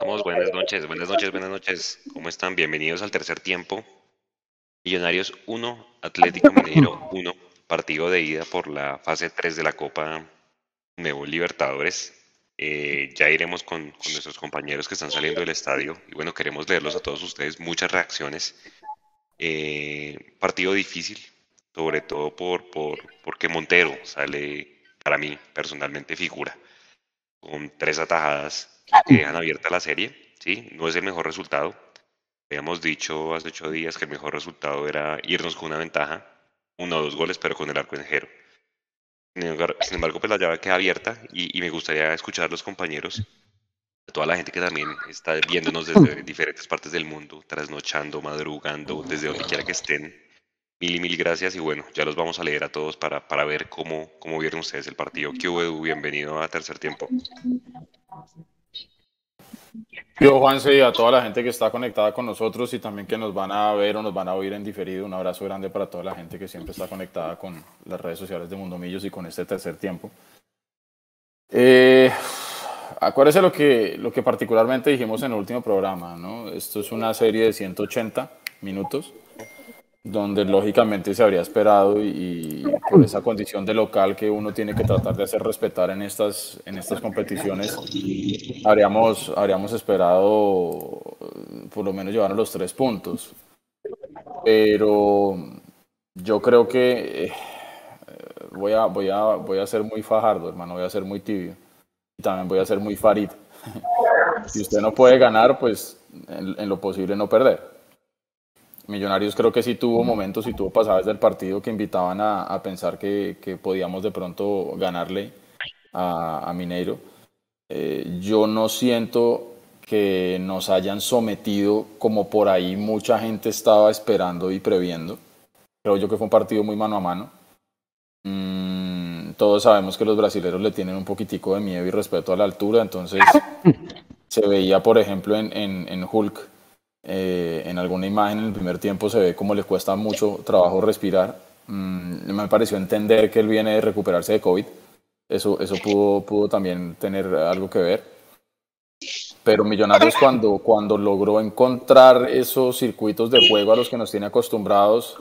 Buenas noches, buenas noches, buenas noches. ¿Cómo están? Bienvenidos al tercer tiempo. Millonarios 1, Atlético Mineiro 1, partido de ida por la fase 3 de la Copa Nuevo Libertadores. Eh, ya iremos con, con, nuestros compañeros que están saliendo del estadio y bueno, queremos leerlos a todos ustedes, muchas reacciones. Eh, partido difícil, sobre todo por, por, porque Montero sale para mí personalmente figura, con tres atajadas que dejan abierta la serie, ¿sí? No es el mejor resultado. Habíamos dicho hace ocho días que el mejor resultado era irnos con una ventaja, uno o dos goles, pero con el arco en cero. Sin embargo, pues la llave queda abierta y, y me gustaría escuchar a los compañeros, a toda la gente que también está viéndonos desde diferentes partes del mundo, trasnochando, madrugando, desde donde quiera que estén. Mil y mil gracias y bueno, ya los vamos a leer a todos para, para ver cómo, cómo vieron ustedes el partido. QEU, bienvenido a tercer tiempo. Yo, Juanse, y a toda la gente que está conectada con nosotros y también que nos van a ver o nos van a oír en diferido, un abrazo grande para toda la gente que siempre está conectada con las redes sociales de Mundo Millos y con este tercer tiempo. Eh, acuérdese lo que, lo que particularmente dijimos en el último programa, ¿no? Esto es una serie de 180 minutos donde lógicamente se habría esperado y, y, por esa condición de local que uno tiene que tratar de hacer respetar en estas, en estas competiciones, habríamos, habríamos esperado por lo menos llevarnos los tres puntos. Pero yo creo que eh, voy, a, voy, a, voy a ser muy fajardo, hermano, voy a ser muy tibio y también voy a ser muy farid. si usted no puede ganar, pues en lo posible no perder. Millonarios creo que sí tuvo momentos y tuvo pasajes del partido que invitaban a, a pensar que, que, podíamos de pronto ganarle a, a Mineiro. Eh, yo no siento que nos hayan sometido como por ahí mucha gente estaba esperando y previendo. Creo yo que fue un partido muy mano a mano. Mm, todos sabemos que los brasileños le tienen un poquitico de miedo y respeto a la altura, entonces se veía, por ejemplo, en, en, en Hulk eh, en alguna imagen en el primer tiempo se ve como le cuesta mucho trabajo respirar. Mm, me pareció entender que él viene de recuperarse de COVID. Eso, eso pudo, pudo también tener algo que ver. Pero Millonarios cuando, cuando logró encontrar esos circuitos de juego a los que nos tiene acostumbrados,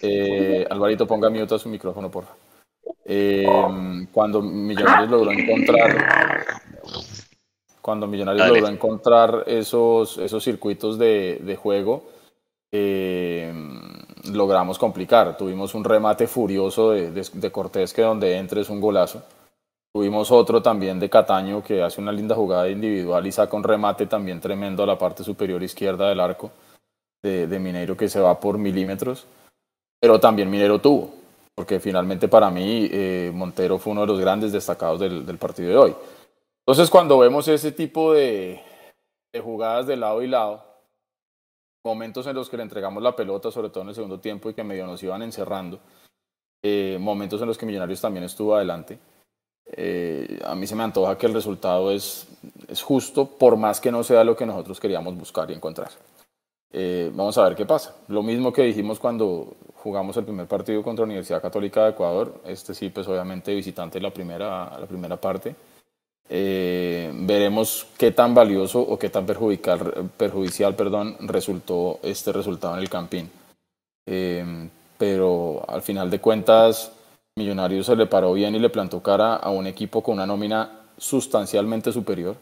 eh, Alvarito ponga mute a su micrófono, por favor. Eh, cuando Millonarios logró encontrar cuando Millonarios Dale. logró encontrar esos, esos circuitos de, de juego, eh, logramos complicar. Tuvimos un remate furioso de, de, de, Cortés que donde entre es un golazo. Tuvimos otro también de Cataño que hace una linda jugada individual y saca un remate también tremendo a la parte superior izquierda del arco de, de Mineiro que se va por milímetros. Pero también Minero tuvo, porque finalmente para mí eh, Montero fue uno de los grandes destacados del, del partido de hoy. Entonces, cuando vemos ese tipo de, de, jugadas de lado y lado, momentos en los que le entregamos la pelota, sobre todo en el segundo tiempo, y que medio nos iban encerrando, eh, momentos en los que Millonarios también estuvo adelante, eh, a mí se me antoja que el resultado es, es, justo, por más que no sea lo que nosotros queríamos buscar y encontrar. Eh, vamos a ver qué pasa. Lo mismo que dijimos cuando jugamos el primer partido contra la Universidad Católica de Ecuador, este sí, pues obviamente visitante la primera, la primera parte. Eh, veremos qué tan valioso o qué tan perjudicial, perjudicial perdón, resultó este resultado en el Campín. Eh, pero al final de cuentas, Millonarios se le paró bien y le plantó cara a un equipo con una nómina sustancialmente superior,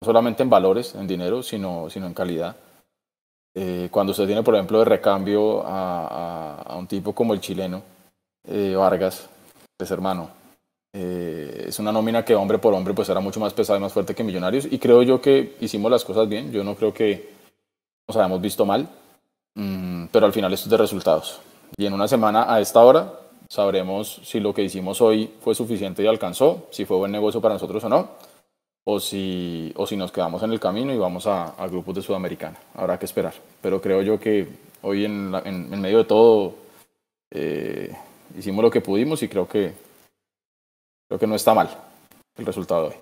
no solamente en valores, en dinero, sino, sino en calidad. Eh, cuando se tiene, por ejemplo, de recambio a, a, a un tipo como el chileno, eh, Vargas, pues hermano, eh, es una nómina que hombre por hombre pues era mucho más pesada y más fuerte que Millonarios y creo yo que hicimos las cosas bien, yo no creo que nos hayamos visto mal, mm, pero al final esto es de resultados. Y en una semana a esta hora sabremos si lo que hicimos hoy fue suficiente y alcanzó, si fue buen negocio para nosotros o no, o si, o si nos quedamos en el camino y vamos a, a grupos de Sudamericana. Habrá que esperar. Pero creo yo que hoy en, medio de todo eh, hicimos lo que pudimos y creo que creo que no está mal el resultado hoy.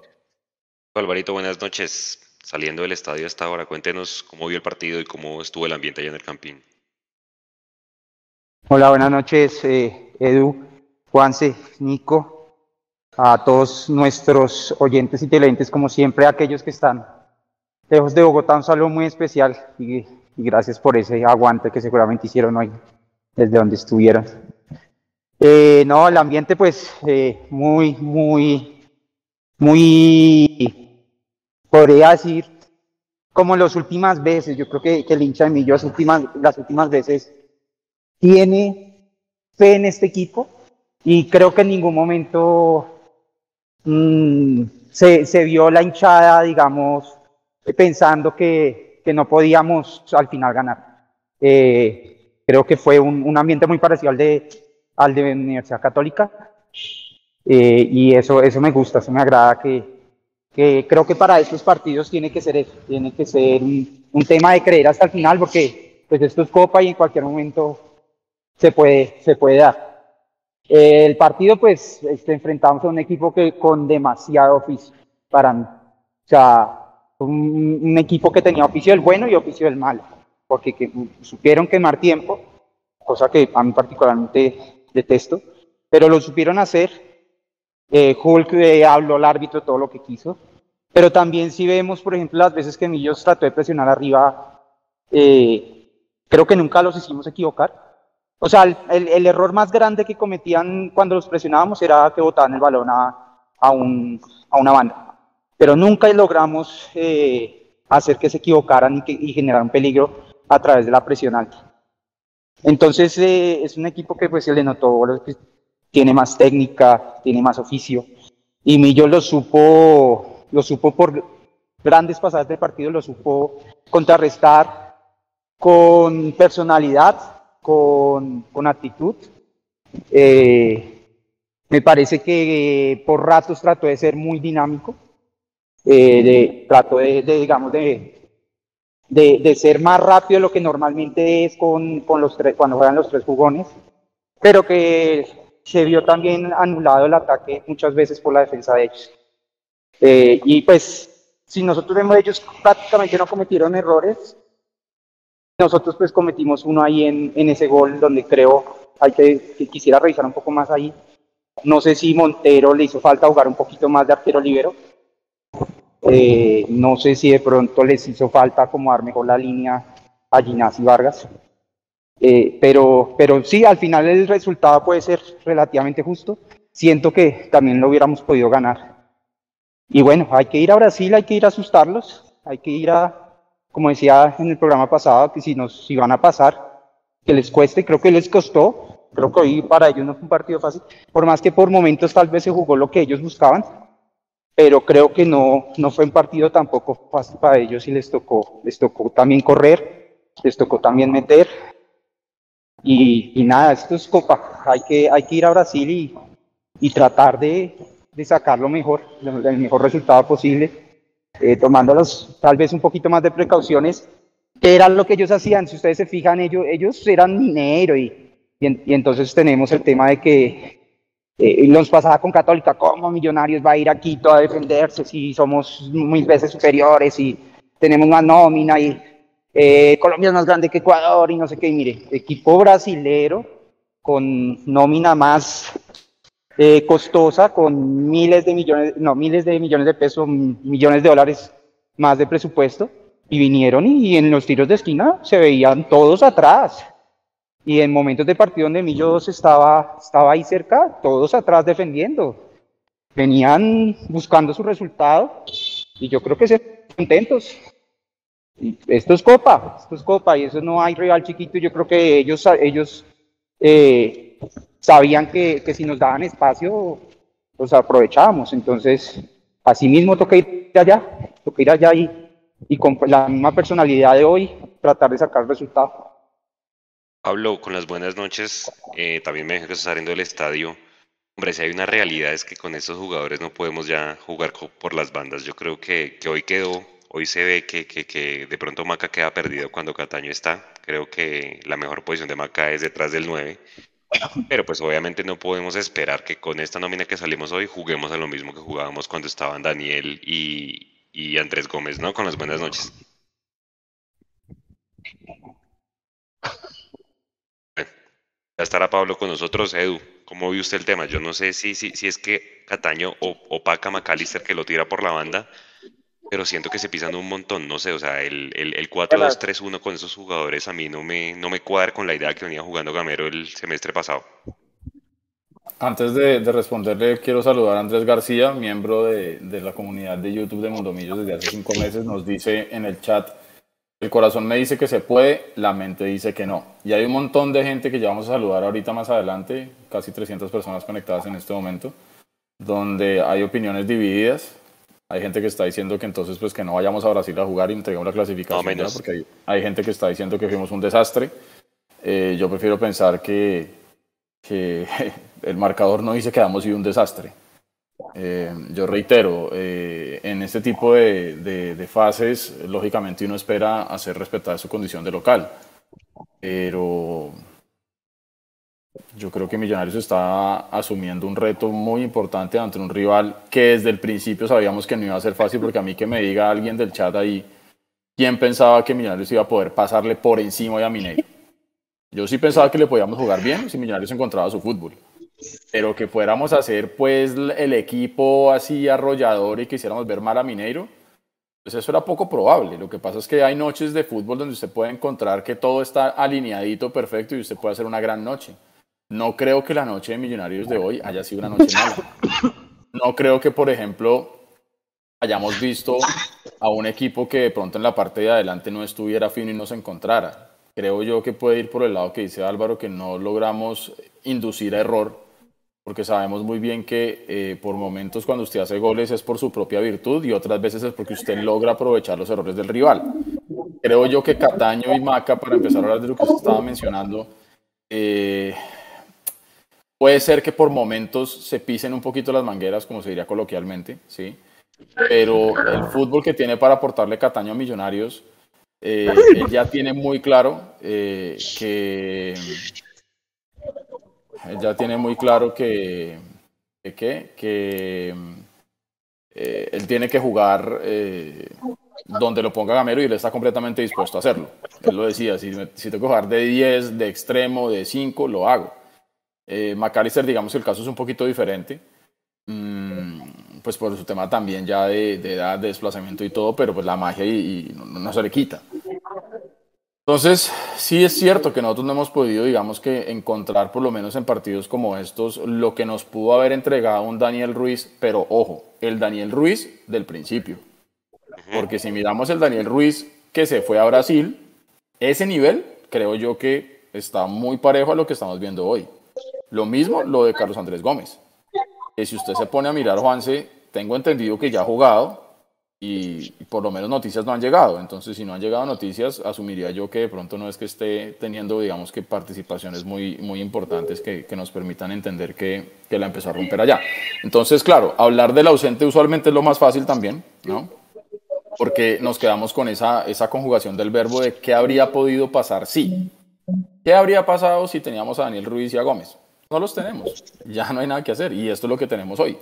Alvarito, buenas noches. Saliendo del estadio hasta ahora, cuéntenos cómo vio el partido y cómo estuvo el ambiente allá en el Campín. Hola, buenas noches, eh, Edu, Juanse, Nico, a todos nuestros oyentes y televidentes, como siempre, aquellos que están Lejos de Bogotá, un saludo muy especial y, y gracias por ese aguante que seguramente hicieron hoy desde donde estuvieron. Eh, no, el ambiente pues eh, muy, muy, muy, podría decir, como las últimas veces, yo creo que, que el hincha de Millo las últimas, las últimas veces tiene fe en este equipo y creo que en ningún momento mm, se, vio la hinchada, digamos, pensando que, que, no podíamos al final ganar. Eh, creo que fue un, un ambiente muy parecido al de, al de Universidad Católica. Eh, y eso, eso me gusta, eso me agrada que, que creo que para estos partidos tiene que ser eso, tiene que ser un, un, tema de creer hasta el final porque pues esto es copa y en cualquier momento se puede, se puede dar. Eh, el partido pues este, enfrentamos a un equipo que con demasiado oficio para mí. O sea, un, un equipo que tenía oficio del bueno y oficio del malo, porque que, supieron quemar tiempo, cosa que a mí particularmente detesto, pero lo supieron hacer. Eh, Hulk eh, habló al árbitro todo lo que quiso, pero también si vemos, por ejemplo, las veces que Millos trató de presionar arriba, eh, creo que nunca los hicimos equivocar. O sea, el, el, error más grande que cometían cuando los presionábamos era que botaban el balón a, a, un, a una banda, pero nunca logramos eh, hacer que se equivocaran y, que, y generaran peligro a través de la presión alta. Entonces eh, es un equipo que pues se le notó, tiene más técnica, tiene más oficio. Y Millo lo supo, lo supo por grandes pasadas de partido, lo supo contrarrestar con personalidad, con, con actitud. Eh, me parece que por ratos trató de ser muy dinámico, eh, de, trató de digamos, de, de, de, ser más rápido de lo que normalmente es con, con los tres, cuando juegan los tres jugones, pero que se vio también anulado el ataque muchas veces por la defensa de ellos. Eh, y pues, si nosotros vemos ellos prácticamente no cometieron errores, nosotros pues cometimos uno ahí en, en ese gol donde creo hay que, que, quisiera revisar un poco más ahí. No sé si Montero le hizo falta jugar un poquito más de arquero libero, eh, no sé si de pronto les hizo falta acomodar mejor la línea a Ginás y Vargas. Eh, pero, pero sí, al final el resultado puede ser relativamente justo. Siento que también lo hubiéramos podido ganar. Y bueno, hay que ir a Brasil, hay que ir a asustarlos, hay que ir a, como decía en el programa pasado, que si, nos, si van a pasar, que les cueste, creo que les costó, creo que hoy para ellos no fue un partido fácil, por más que por momentos tal vez se jugó lo que ellos buscaban, pero creo que no, no fue un partido tampoco fácil para ellos y les tocó, les tocó también correr, les tocó también meter. Y, y nada, esto es Copa, hay que, hay que ir a Brasil y, y tratar de, de sacar lo mejor, el mejor resultado posible, eh, tomándolos tal vez un poquito más de precauciones, que era lo que ellos hacían, si ustedes se fijan, ellos, ellos eran minero y, y, y entonces tenemos el tema de que eh, nos pasaba con Católica, ¿cómo Millonarios va a ir a Quito a defenderse si somos mil veces superiores y tenemos más nómina y eh, Colombia es más grande que Ecuador y no sé qué? Mire, equipo brasilero con nómina más eh, costosa, con miles de millones, no, miles de millones de pesos, millones de dólares más de presupuesto, y vinieron y, y en los tiros de esquina se veían todos atrás. Y en momentos de partido donde Millos estaba, estaba ahí cerca, todos atrás defendiendo. Venían buscando su resultado y yo creo que se contentos. Esto es Copa, esto es Copa y eso no hay rival chiquito. Yo creo que ellos, ellos eh, sabían que, que si nos daban espacio, los aprovechábamos. Entonces, así mismo toca ir allá, toca allá y, y con la misma personalidad de hoy tratar de sacar el resultado. Pablo, con las buenas noches, eh, también me dejo que está saliendo del estadio. Hombre, si hay una realidad es que con estos jugadores no podemos ya jugar por las bandas. Yo creo que, que hoy quedó, hoy se ve que, que, que, de pronto Maca queda perdido cuando Cataño está. Creo que la mejor posición de Maca es detrás del 9. Pero pues obviamente no podemos esperar que con esta nómina que salimos hoy juguemos a lo mismo que jugábamos cuando estaban Daniel y, y Andrés Gómez, ¿no? Con las buenas noches. Estará Pablo con nosotros. Edu, ¿cómo vio usted el tema? Yo no sé si, si, si es que Cataño o, opaca a McAllister que lo tira por la banda, pero siento que se pisan un montón, no sé, o sea, el, el, el 4-2-3-1 con esos jugadores a mí no me, no me cuadra con la idea que venía jugando Gamero el semestre pasado. Antes de, responderle, quiero saludar a Andrés García, miembro de, de, la comunidad de YouTube de Mondomillos desde hace cinco meses. Nos dice en el chat, el corazón me dice que se puede, la mente dice que no. Y hay un montón de gente que ya vamos a saludar ahorita más adelante, casi 300 personas conectadas en este momento, donde hay opiniones divididas. Hay gente que está diciendo que entonces pues que no vayamos a Brasil a jugar y entregamos la clasificación. No, porque hay, gente que está diciendo que fuimos un desastre. Eh, yo prefiero pensar que, que el marcador no dice que hemos sido un desastre. Eh, yo reitero, eh, en este tipo de, de, fases, lógicamente uno espera hacer respetar su condición de local, pero yo creo que Millonarios está asumiendo un reto muy importante ante un rival que desde el principio sabíamos que no iba a ser fácil, porque a mí que me diga alguien del chat ahí, ¿quién pensaba que Millonarios iba a poder pasarle por encima a Mineiro? Yo sí pensaba que le podíamos jugar bien si Millonarios encontraba su fútbol pero que fuéramos a hacer pues el equipo así arrollador y quisiéramos ver mal a Mineiro, pues eso era poco probable. Lo que pasa es que hay noches de fútbol donde usted puede encontrar que todo está alineadito perfecto y usted puede hacer una gran noche. No creo que la noche de Millonarios de hoy haya sido una noche mala. No creo que, por ejemplo, hayamos visto a un equipo que de pronto en la parte de adelante no estuviera fino y no se encontrara. Creo yo que puede ir por el lado que dice Álvaro, que no logramos inducir a error porque sabemos muy bien que eh, por momentos cuando usted hace goles es por su propia virtud y otras veces es porque usted logra aprovechar los errores del rival. Creo yo que Cataño y Maca, para empezar a hablar de lo que usted estaba mencionando, eh, puede ser que por momentos se pisen un poquito las mangueras, como se diría coloquialmente, ¿sí? pero el fútbol que tiene para aportarle Cataño a Millonarios, eh, él ya tiene muy claro que ya tiene muy claro que, que, que eh, él tiene que jugar eh, donde lo ponga Gamero y él está completamente dispuesto a hacerlo. Él lo decía, si, si tengo que jugar de 10, de extremo, de 5, lo hago. Eh, McAllister, digamos que el caso es un poquito diferente, mm, pues por su tema también ya de, edad, de desplazamiento y todo, pero pues la magia y, no se le quita. Entonces, sí es cierto que nosotros no hemos podido, digamos que, encontrar, por lo menos en partidos como estos, lo que nos pudo haber entregado un Daniel Ruiz, pero ojo, el Daniel Ruiz del principio. Porque si miramos el Daniel Ruiz que se fue a Brasil, ese nivel creo yo que está muy parejo a lo que estamos viendo hoy. Lo mismo lo de Carlos Andrés Gómez. Que si usted se pone a mirar, Juanse, tengo entendido que ya ha jugado, y por lo menos noticias no han llegado. Entonces, si no han llegado noticias, asumiría yo que de pronto no es que esté teniendo, digamos, que participaciones muy, muy importantes que, que nos permitan entender que, que, la empezó a romper allá. Entonces, claro, hablar del ausente usualmente es lo más fácil también, ¿no? Porque nos quedamos con esa, esa conjugación del verbo de qué habría podido pasar si. ¿Qué habría pasado si teníamos a Daniel Ruiz y a Gómez? No los tenemos, ya no hay nada que hacer y esto es lo que tenemos hoy.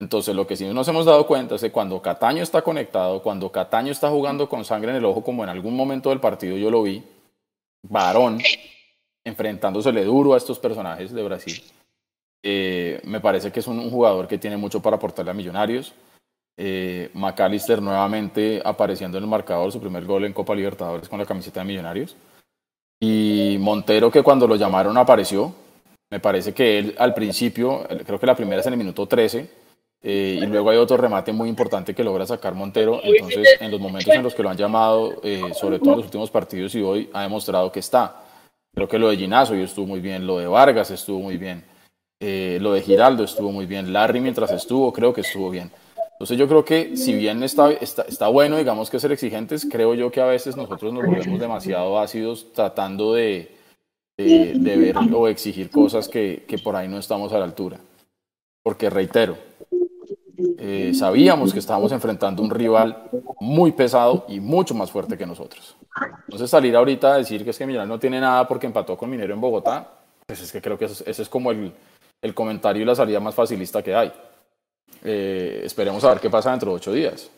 Entonces, lo que sí nos hemos dado cuenta es que cuando Cataño está conectado, cuando Cataño está jugando con sangre en el ojo, como en algún momento del partido yo lo vi, varón, enfrentándosele duro a estos personajes de Brasil, eh, me parece que es un, jugador que tiene mucho para aportarle a Millonarios. Eh, McAllister nuevamente apareciendo en el marcador, su primer gol en Copa Libertadores con la camiseta de Millonarios. Y Montero, que cuando lo llamaron apareció. Me parece que él al principio, creo que la primera es en el minuto 13, eh, y luego hay otro remate muy importante que logra sacar Montero. Entonces, en los momentos en los que lo han llamado, eh, sobre todo en los últimos partidos y hoy, ha demostrado que está. Creo que lo de Ginazo estuvo muy bien, lo de Vargas estuvo muy bien, eh, lo de Giraldo estuvo muy bien, Larry mientras estuvo, creo que estuvo bien. Entonces yo creo que si bien está, está, está bueno, digamos que ser exigentes, creo yo que a veces nosotros nos volvemos demasiado ácidos tratando de, de, de ver o exigir cosas que, que por ahí no estamos a la altura. Porque reitero, eh, sabíamos que estábamos enfrentando un rival muy pesado y mucho más fuerte que nosotros. Entonces salir ahorita a decir que es que Millonarios no tiene nada porque empató con Minero en Bogotá, pues es que creo que ese es como el, el, comentario y la salida más facilista que hay. Eh, esperemos a ver qué pasa dentro de ocho días.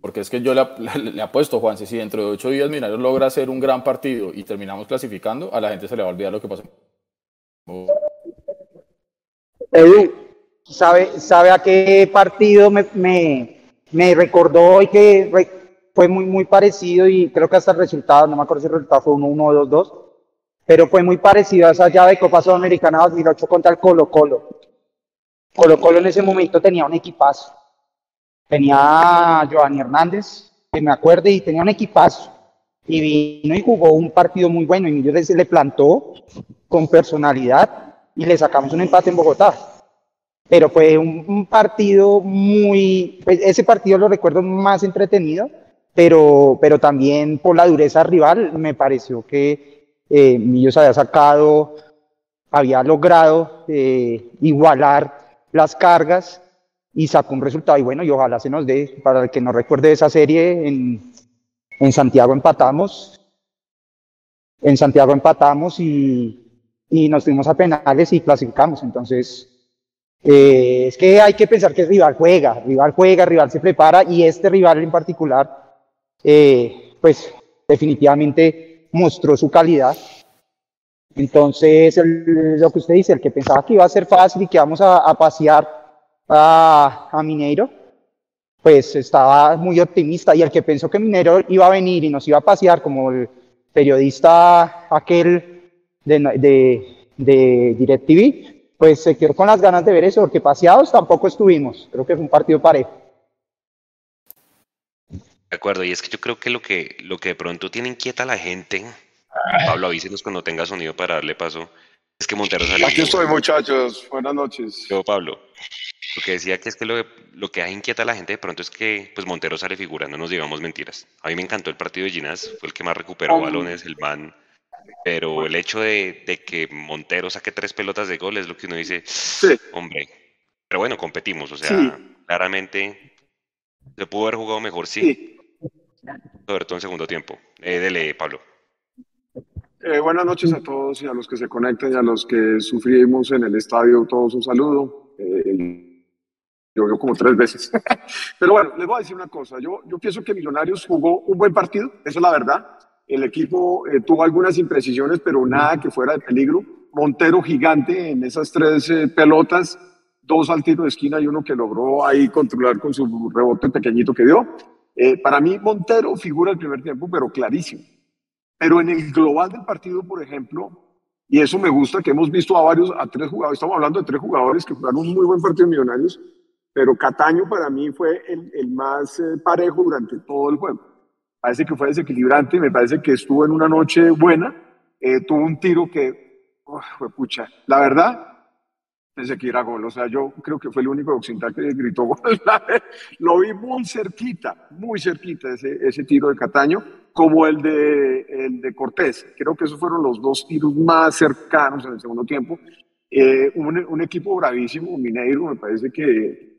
Porque es que yo le, le, apuesto, Juan, si dentro de ocho días Millonarios logra hacer un gran partido y terminamos clasificando, a la gente se le va a olvidar lo que pasó. Edu, ¿Sabe, sabe a qué partido me, me, me recordó hoy que fue muy, muy parecido y creo que hasta el resultado, no me acuerdo si el resultado fue 1-1 o 2-2, pero fue muy parecido a esa llave de Copa Sudamericana 2008 contra el Colo Colo. Colo Colo en ese momento tenía un equipazo. Tenía a Giovanni Hernández, que me acuerde, y tenía un equipazo. Y vino y jugó un partido muy bueno. Y yo le plantó con personalidad y le sacamos un empate en Bogotá. Pero fue un, partido muy, pues, ese partido lo recuerdo más entretenido, pero, pero también por la dureza rival me pareció que eh, Millos había sacado, había logrado eh, igualar las cargas y sacó un resultado. Y bueno, y ojalá se nos dé, para el que no recuerde esa serie, en, en Santiago empatamos. En Santiago empatamos y, y nos fuimos a penales y clasificamos. Entonces, eh, es que hay que pensar que el rival juega, rival juega, rival se prepara y este rival en particular, eh, pues definitivamente mostró su calidad. Entonces, lo que usted dice, el que pensaba que iba a ser fácil y que íbamos a, pasear a, a, Mineiro, pues estaba muy optimista. Y el que pensó que Mineiro iba a venir y nos iba a pasear, como el periodista aquel de, de, DirecTV, pues se quedó con las ganas de ver eso, porque paseados tampoco estuvimos. Creo que fue un partido parejo. De acuerdo, y es que yo creo que lo que, lo que de pronto tiene inquieta a la gente, Pablo, avísenos cuando tenga sonido para darle paso, es que Montero sale. Aquí estoy, muchachos. Buenas noches. Yo, Pablo. Lo que decía que es que lo, lo que inquieta a la gente de pronto es que pues Montero sale figura, no nos digamos mentiras. A mí me encantó el partido de Ginás, fue el que más recuperó balones, el man pero el hecho de, que Montero saque tres pelotas de gol es lo que uno dice, hombre, pero bueno, competimos, o sea, claramente se pudo haber jugado mejor, sí, sobre todo en segundo tiempo. Eh, dele, Pablo. Eh, buenas noches a todos y a los que se conectan y a los que sufrimos en el estadio, todos un saludo. Eh, yo veo como tres veces. Pero bueno, les voy a decir una cosa. Yo, yo pienso que Millonarios jugó un buen partido, eso es la verdad. El equipo eh, tuvo algunas imprecisiones, pero nada que fuera de peligro. Montero gigante en esas tres eh, pelotas, dos al tiro de esquina y uno que logró ahí controlar con su rebote pequeñito que dio. Eh, para mí Montero figura el primer tiempo, pero clarísimo. Pero en el global del partido, por ejemplo, y eso me gusta, que hemos visto a varios, a tres jugadores, estamos hablando de tres jugadores que jugaron un muy buen partido Millonarios, pero Cataño para mí fue el más parejo durante todo el juego parece que fue desequilibrante, me parece que estuvo en una noche buena, eh, tuvo un tiro que, fue pucha, la verdad, pensé que era gol, o sea, yo creo que fue el único occidental que gritó gol, lo vi muy cerquita, muy cerquita ese, ese tiro de Cataño, como el de, el de Cortés, creo que esos fueron los dos tiros más cercanos en el segundo tiempo, eh, un, un, equipo bravísimo, Mineiro, me parece que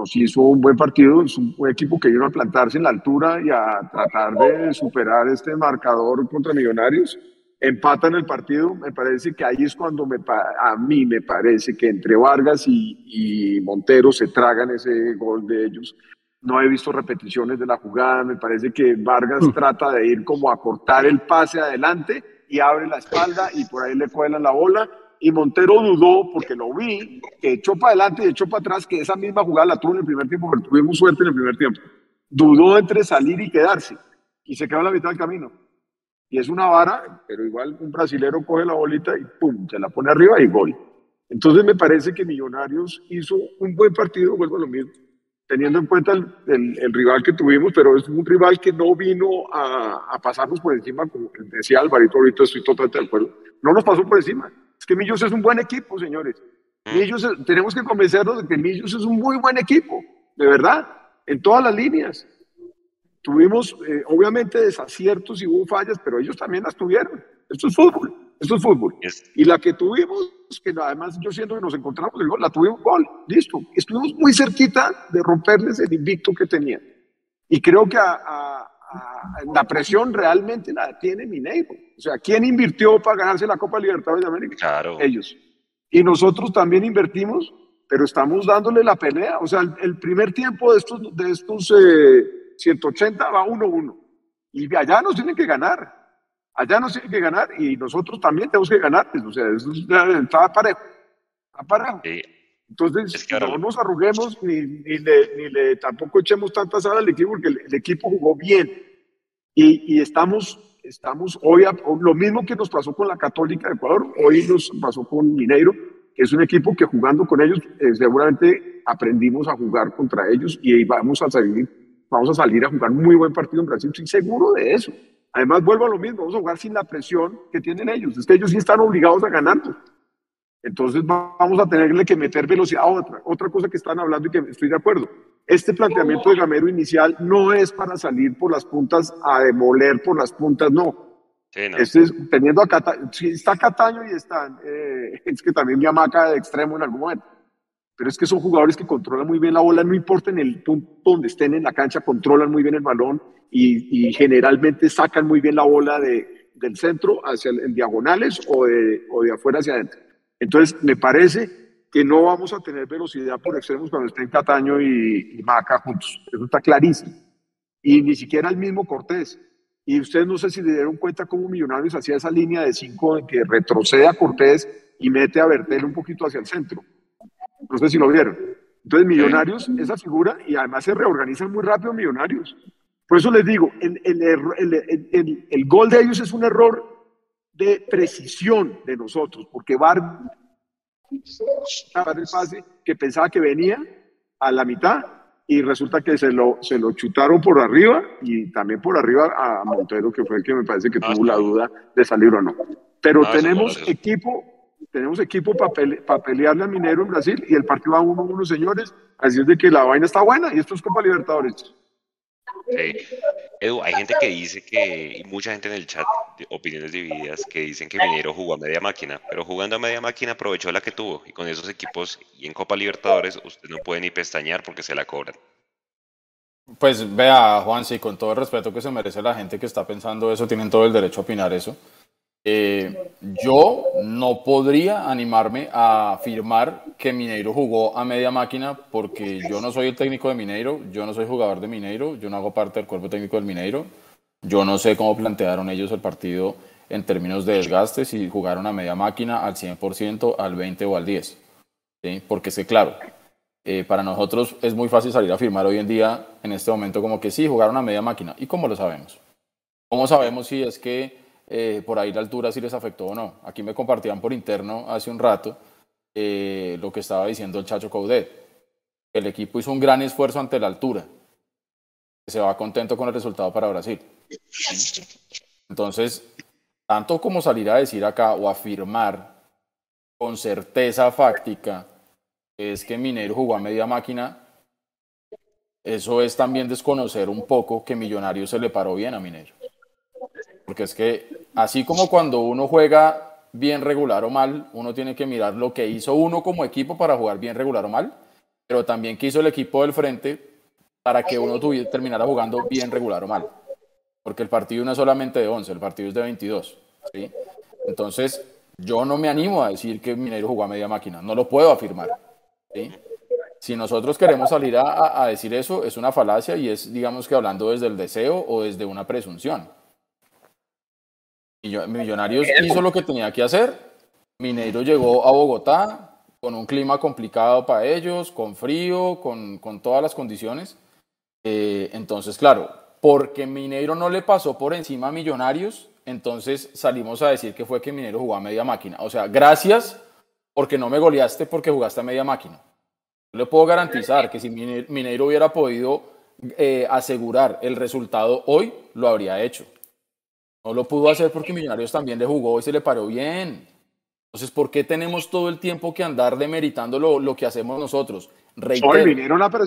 nos hizo un buen partido, es un, equipo que vino a plantarse en la altura y a tratar de superar este marcador contra Millonarios. Empatan el partido, me parece que ahí es cuando me, a mí me parece que entre Vargas y, y Montero se tragan ese gol de ellos. No he visto repeticiones de la jugada, me parece que Vargas mm. trata de ir como a cortar el pase adelante y abre la espalda y por ahí le cuelan la bola y Montero dudó porque lo vi, que echó para adelante y echó para atrás, que esa misma jugada la tuvo en el primer tiempo, pero tuvimos suerte en el primer tiempo. Dudó entre salir y quedarse y se quedó en la mitad del camino. Y es una vara, pero igual un brasilero coge la bolita y pum, se la pone arriba y gol. Entonces me parece que Millonarios hizo un buen partido, vuelvo a lo mismo, teniendo en cuenta el, el, rival que tuvimos, pero es un rival que no vino a, a pasarnos por encima, como decía Alvarito, ahorita estoy totalmente de acuerdo, no nos pasó por encima es que Millos es un buen equipo, señores. Mm. Millos, tenemos que convencernos de que Millos es un muy buen equipo, de verdad, en todas las líneas. Tuvimos, eh, obviamente, desaciertos y hubo fallas, pero ellos también las tuvieron. Esto es fútbol, esto es fútbol. Y la que tuvimos, que además yo siento que nos encontramos el gol, la tuvimos gol, listo. Estuvimos muy cerquita de romperles el invicto que tenían. Y creo que a la presión realmente la tiene Mineiro. O sea, ¿quién invirtió para ganarse la Copa Libertadores de América? Claro. Ellos. Y nosotros también invertimos, pero estamos dándole la pelea. O sea, el, primer tiempo de estos, de estos 180 eh, va 1-1. Y allá nos tienen que ganar. Allá nos tienen que ganar y nosotros también tenemos que ganar. O sea, está parejo. Está parejo. Entonces, no nos arruguemos ni, ni, le, ni, le, tampoco echemos tanta sal al equipo, porque el, equipo jugó bien. Y, y, estamos, estamos hoy, lo mismo que nos pasó con la Católica de Ecuador, hoy nos pasó con Mineiro, que es un equipo que jugando con ellos, eh, seguramente aprendimos a jugar contra ellos y vamos a salir, vamos a salir a jugar muy buen partido en Brasil, estoy seguro de eso. Además, vuelvo a lo mismo, vamos a jugar sin la presión que tienen ellos. Es que ellos sí están obligados a ganar. Entonces vamos a tenerle que meter velocidad otra. Otra cosa que están hablando y que estoy de acuerdo. Este planteamiento de Gamero inicial no es para salir por las puntas a demoler por las puntas, no. Este es, teniendo a Cataño, si está Cataño y están, eh, es que también Yamaca de extremo en algún momento. Pero es que son jugadores que controlan muy bien la bola, no importa en el punto donde estén en la cancha, controlan muy bien el balón y, y generalmente sacan muy bien la bola de, del centro hacia el, en diagonales o de, o de afuera hacia adentro. Entonces, me parece que no vamos a tener velocidad por extremos cuando estén Cataño y, Maca juntos. Eso está clarísimo. Y ni siquiera el mismo Cortés. Y ustedes no sé si se dieron cuenta cómo Millonarios hacía esa línea de cinco en que retrocede a Cortés y mete a Bertel un poquito hacia el centro. No sé si lo vieron. Entonces, Millonarios, esa figura, y además se reorganizan muy rápido Millonarios. Por eso les digo, el, el, el gol de ellos es un error de precisión de nosotros, porque Bar el pase que pensaba que venía a la mitad y resulta que se lo, se lo chutaron por arriba y también por arriba a Montero, que fue el que me parece que tuvo la duda de salir o no. Pero tenemos equipo, tenemos equipo para pelearle a Minero en Brasil y el partido va uno uno, señores. Así es de que la vaina está buena y esto es Copa Libertadores. Edu, hay gente que dice que, y mucha gente en el chat, opiniones divididas, que dicen que Minero jugó a media máquina, pero jugando a media máquina aprovechó la que tuvo, y con esos equipos y en Copa Libertadores usted no puede ni pestañear porque se la cobran. Pues vea, Juan, sí, con todo el respeto que se merece la gente que está pensando eso, tienen todo el derecho a opinar eso. Eh, yo no podría animarme a afirmar que Mineiro jugó a media máquina porque yo no soy el técnico de Mineiro, yo no soy jugador de Mineiro, yo no hago parte del cuerpo técnico del Mineiro, yo no sé cómo plantearon ellos el partido en términos de desgaste, si jugaron a media máquina al 100%, al 20 o al 10. ¿sí? Porque es que, claro, eh, para nosotros es muy fácil salir a afirmar hoy en día, en este momento, como que sí, jugaron a media máquina. ¿Y cómo lo sabemos? ¿Cómo sabemos si es que eh, por ahí la altura si les afectó o no. Aquí me compartían por interno hace un rato eh, lo que estaba diciendo el Chacho Coudet. El equipo hizo un gran esfuerzo ante la altura. Se va contento con el resultado para Brasil. Entonces, tanto como salir a decir acá o afirmar con certeza fáctica es que Minero jugó a media máquina, eso es también desconocer un poco que Millonario se le paró bien a Minero. Porque es que así como cuando uno juega bien regular o mal, uno tiene que mirar lo que hizo uno como equipo para jugar bien regular o mal, pero también qué hizo el equipo del frente para que uno tuviera, terminara jugando bien regular o mal. Porque el partido no es solamente de 11, el partido es de 22. ¿sí? Entonces, yo no me animo a decir que Minero jugó a media máquina, no lo puedo afirmar. ¿sí? Si nosotros queremos salir a, a decir eso, es una falacia y es, digamos que hablando desde el deseo o desde una presunción. Millonarios hizo lo que tenía que hacer. Mineiro llegó a Bogotá con un clima complicado para ellos, con frío, con, con todas las condiciones. Eh, entonces, claro, porque Mineiro no le pasó por encima a Millonarios, entonces salimos a decir que fue que Mineiro jugó a media máquina. O sea, gracias porque no me goleaste porque jugaste a media máquina. Yo le puedo garantizar que si Mineiro hubiera podido eh, asegurar el resultado hoy, lo habría hecho. No lo pudo hacer porque Millonarios también le jugó y se le paró bien. Entonces, ¿por qué tenemos todo el tiempo que andar demeritando lo, lo que hacemos nosotros? Reitero,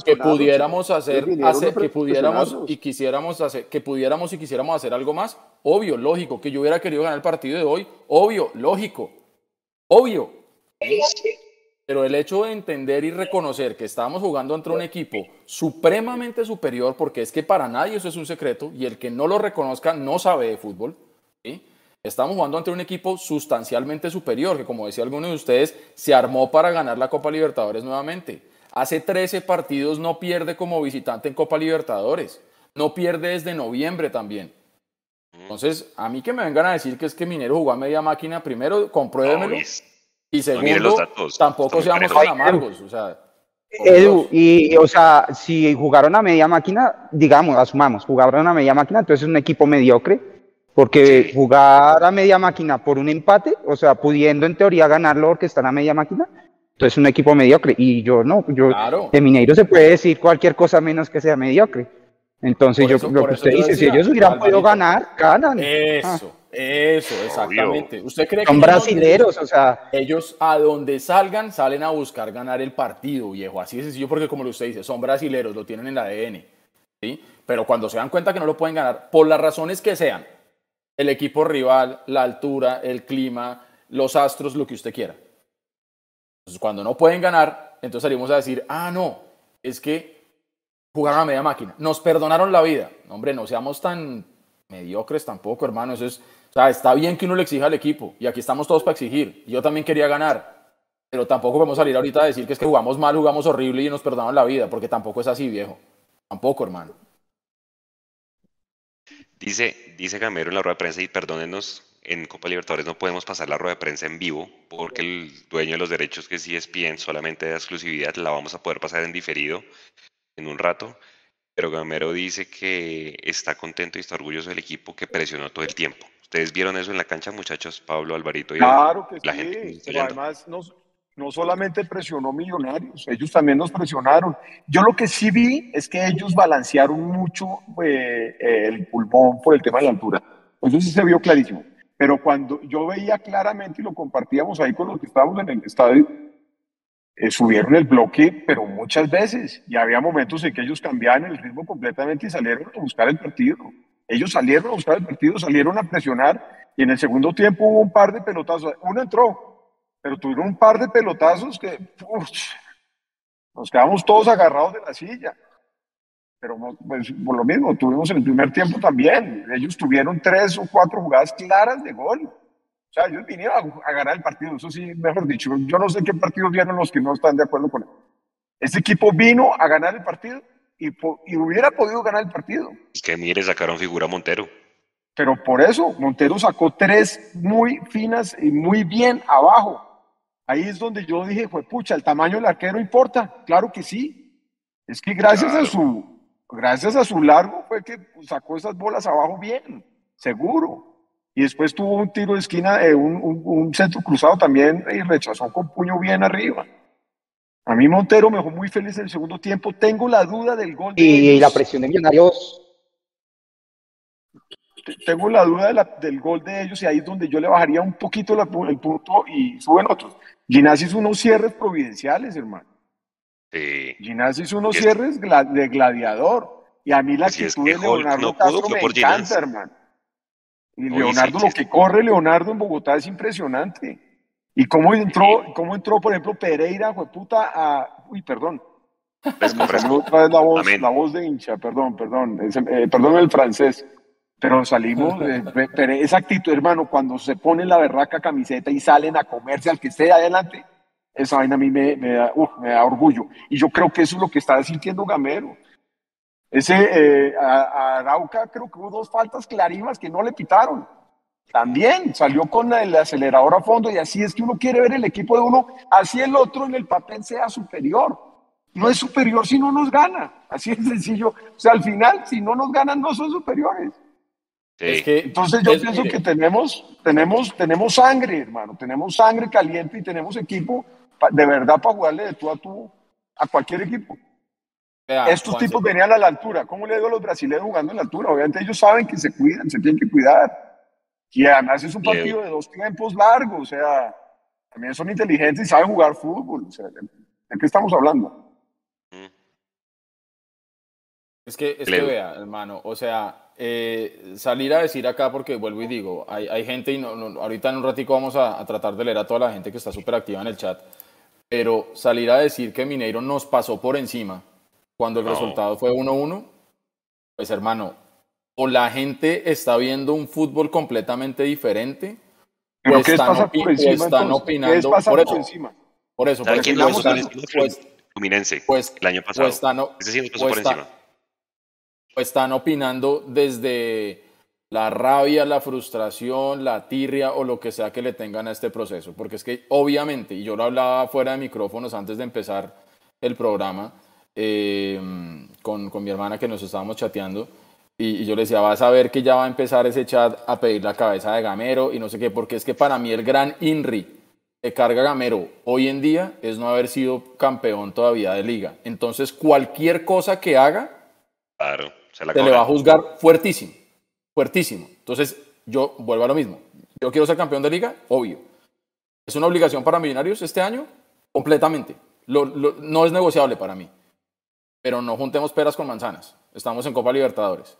que pudiéramos hacer, hacer que pudiéramos y quisiéramos hacer, que pudiéramos y quisiéramos hacer algo más, obvio, lógico, que yo hubiera querido ganar el partido de hoy, obvio, lógico, obvio. Pero el hecho de entender y reconocer que estamos jugando entre un equipo supremamente superior, porque es que para nadie eso es un secreto, y el que no lo reconozca no sabe de fútbol, estamos jugando ante un equipo sustancialmente superior, que como decía alguno de ustedes, se armó para ganar la Copa Libertadores nuevamente. Hace 13 partidos no pierde como visitante en Copa Libertadores, no pierde desde noviembre también. Entonces, a mí que me vengan a decir que es que Minero jugó a media máquina, primero compruébemelo. Y segundo, tampoco seamos tan amargos. O sea, Edu, y o sea, si jugaron a media máquina, digamos, asumamos, jugaron a media máquina, entonces es un equipo mediocre, porque jugar a media máquina por un empate, o sea, pudiendo en teoría ganarlo porque están a media máquina, entonces es un equipo mediocre. Y yo no, yo de Mineiro se puede decir cualquier cosa menos que sea mediocre. Entonces yo lo que usted dice, si ellos hubieran podido ganar, ganan. Eso. Eso, exactamente. ¿Usted cree Son brasileros, o sea. Ellos a donde salgan salen a buscar ganar el partido, viejo. Así de sencillo, porque como usted dice, son brasileros, lo tienen en la ADN. ¿sí? Pero cuando se dan cuenta que no lo pueden ganar, por las razones que sean, el equipo rival, la altura, el clima, los astros, lo que usted quiera. Entonces, cuando no pueden ganar, entonces salimos a decir, ah, no, es que jugaron a media máquina. Nos perdonaron la vida. hombre, no seamos tan mediocres tampoco, hermano. Eso es o sea, está bien que uno le exija al equipo y aquí estamos todos para exigir. Yo también quería ganar, pero tampoco podemos salir ahorita a decir que es que jugamos mal, jugamos horrible y nos perdonamos la vida, porque tampoco es así, viejo. Tampoco, hermano. Dice, dice Gamero en la rueda de prensa, y perdónenos, en Copa Libertadores no podemos pasar la rueda de prensa en vivo, porque el dueño de los derechos que sí es bien solamente de exclusividad la vamos a poder pasar en diferido en un rato. Pero Gamero dice que está contento y está orgulloso del equipo que presionó todo el tiempo. ¿Ustedes vieron eso en la cancha, muchachos? Pablo, Alvarito y Claro que la sí, gente pero además no, no solamente presionó Millonarios, ellos también nos presionaron. Yo lo que sí vi es que ellos balancearon mucho eh, el pulmón por el tema de la altura. Eso sí se vio clarísimo. Pero cuando yo veía claramente y lo compartíamos ahí con los que estábamos en el estadio, eh, subieron el bloque, pero muchas veces. Y había momentos en que ellos cambiaban el ritmo completamente y salieron a buscar el partido. Ellos salieron a buscar el partido, salieron a presionar y en el segundo tiempo hubo un par de pelotazos. Uno entró, pero tuvieron un par de pelotazos que nos quedamos todos agarrados de la silla. Pero pues, por lo mismo, tuvimos en el primer tiempo también. Ellos tuvieron tres o cuatro jugadas claras de gol. O sea, ellos vinieron a, ganar el partido. Eso sí, mejor dicho, yo no sé qué partidos vieron los que no están de acuerdo con él. Este equipo vino a ganar el partido y, hubiera podido ganar el partido. Es que mire, sacaron figura Montero. Pero por eso, Montero sacó tres muy finas y muy bien abajo. Ahí es donde yo dije, fue pucha, el tamaño del arquero importa. Claro que sí. Es que gracias a su, gracias a su largo fue que sacó esas bolas abajo bien, seguro. Y después tuvo un tiro de esquina, eh, un, un centro cruzado también y rechazó con puño bien arriba. A mí Montero me dejó muy feliz en el segundo tiempo. Tengo la duda del gol. y, la presión de Millonarios. Tengo la duda del gol de ellos y ahí es donde yo le bajaría un poquito el punto y suben otros. Ginás hizo unos cierres providenciales, hermano. Sí. Ginás hizo unos cierres de gladiador. Y a mí la actitud de Leonardo Castro me encanta, hermano. Y Leonardo, lo que corre Leonardo en Bogotá es impresionante. ¿Y cómo entró, cómo entró por ejemplo, Pereira, fue puta, a. Uy, perdón. Otra vez la voz, la voz de hincha, perdón, perdón, eh, perdón el francés. Pero salimos, eh, esa actitud, hermano, cuando se pone la berraca camiseta y salen a comerse al que esté adelante, esa vaina a mí me, me, da, me da orgullo. Y yo creo que eso es lo que está sintiendo Gamero. Ese, eh, a, a Arauca creo que hubo dos faltas clarísimas que no le pitaron también salió con el acelerador a fondo y así es que uno quiere ver el equipo de uno, así el otro en el papel sea superior. No es superior si no nos gana, así es sencillo. O sea, al final, si no nos ganan, no son superiores. Entonces yo pienso que tenemos, tenemos, tenemos sangre, hermano, tenemos sangre caliente y tenemos equipo de verdad para jugarle de tú a tú a cualquier equipo. Estos tipos venían a la altura. ¿Cómo le digo a los brasileños jugando en la altura? Obviamente ellos saben que se cuidan, se tienen que cuidar. Y además es un partido de dos tiempos largos, o sea, también son inteligentes y saben jugar fútbol. O sea, ¿de qué estamos hablando? Es que, es que vea, hermano, o sea, eh, salir a decir acá, porque vuelvo y digo, hay, hay gente, y no, ahorita en un ratico vamos a, tratar de leer a toda la gente que está súper activa en el chat, pero salir a decir que Mineiro nos pasó por encima cuando el resultado fue 1-1, pues hermano, o la gente está viendo un fútbol completamente diferente, ¿Pero o qué están, pasa por encima, están opinando ¿Qué por, eso, encima? por eso. Pues, pues, el año pasado. Pues están, Ese sí por encima. Pues están opinando desde la rabia, la frustración, la tirria o lo que sea que le tengan a este proceso. Porque es que obviamente, y yo lo hablaba fuera de micrófonos antes de empezar el programa eh, con, con, mi hermana que nos estábamos chateando, y, yo le decía, vas a ver que ya va a empezar ese chat a pedir la cabeza de Gamero y no sé qué, porque es que para mí el gran INRI de carga Gamero hoy en día es no haber sido campeón todavía de liga. Entonces cualquier cosa que haga, claro, se, le va a juzgar fuertísimo fuertísimo. Entonces, yo vuelvo a lo mismo. Yo quiero ser campeón de liga, obvio. ¿Es una obligación para Millonarios este año? Completamente. no es negociable para mí. Pero no juntemos peras con manzanas. Estamos en Copa Libertadores.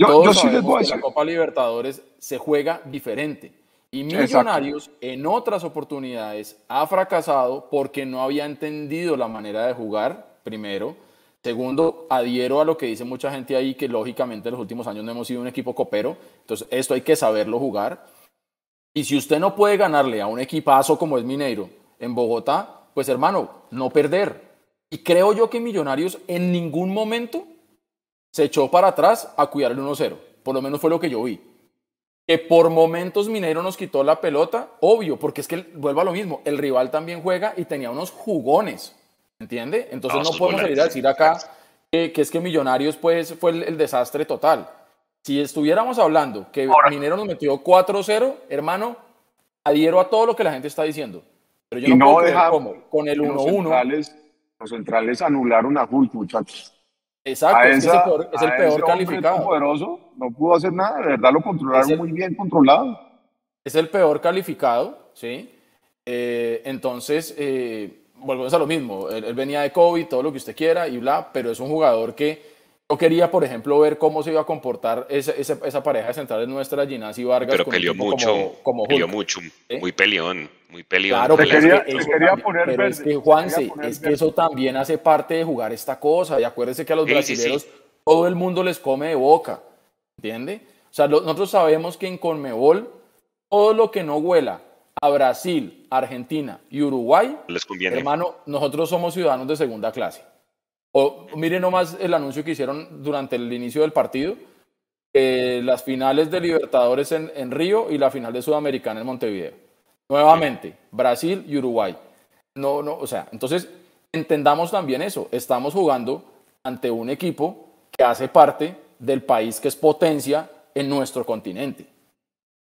Yo, yo sí les voy a decir. La Copa Libertadores se juega diferente. Y Millonarios en otras oportunidades ha fracasado porque no había entendido la manera de jugar, primero Segundo, adhiero a lo que dice mucha gente ahí, que lógicamente en los últimos años no hemos sido un equipo copero, entonces esto hay que saberlo jugar. Y si usted no puede ganarle a un equipazo como es Mineiro en Bogotá, pues hermano, no perder. Y creo yo que Millonarios en ningún momento se echó para atrás a cuidar el 1-0. Por lo menos fue lo que yo vi. Que por momentos Mineiro nos quitó la pelota, obvio, porque es que vuelvo a lo mismo, el rival también juega y tenía unos jugones. ¿Entiende? Entonces no, podemos salir a decir acá que, es que Millonarios pues, fue el, desastre total. Si estuviéramos hablando que Minero nos metió 4-0, hermano, adhiero a todo lo que la gente está diciendo. Pero yo no, puedo cómo. Con el 1-1. Los, centrales anularon a Hulk, muchachos. Exacto, es, el peor, es el peor calificado. poderoso no pudo hacer nada, de verdad lo controlaron muy bien controlado. Es el peor calificado, ¿sí? Eh, entonces, eh, volvemos a lo mismo, él, venía de COVID, todo lo que usted quiera y bla, pero es un jugador que yo quería, por ejemplo, ver cómo se iba a comportar esa, esa, esa pareja de centrales nuestra, Ginás y Vargas. Pero peleó mucho, como, peleó mucho, muy peleón, muy peleón. Claro, pero, es, que eso, pero es que, Juanse, es que eso también hace parte de jugar esta cosa, y acuérdese que a los brasileños todo el mundo les come de boca, ¿entiende? O sea, nosotros sabemos que en Conmebol, todo lo que no huela a Brasil, Argentina y Uruguay, Les conviene. hermano, nosotros somos ciudadanos de segunda clase. O miren nomás el anuncio que hicieron durante el inicio del partido, las finales de Libertadores en, en, Río y la final de Sudamericana en Montevideo. Nuevamente, Brasil y Uruguay. No, no, o sea, entonces entendamos también eso. Estamos jugando ante un equipo que hace parte del país que es potencia en nuestro continente.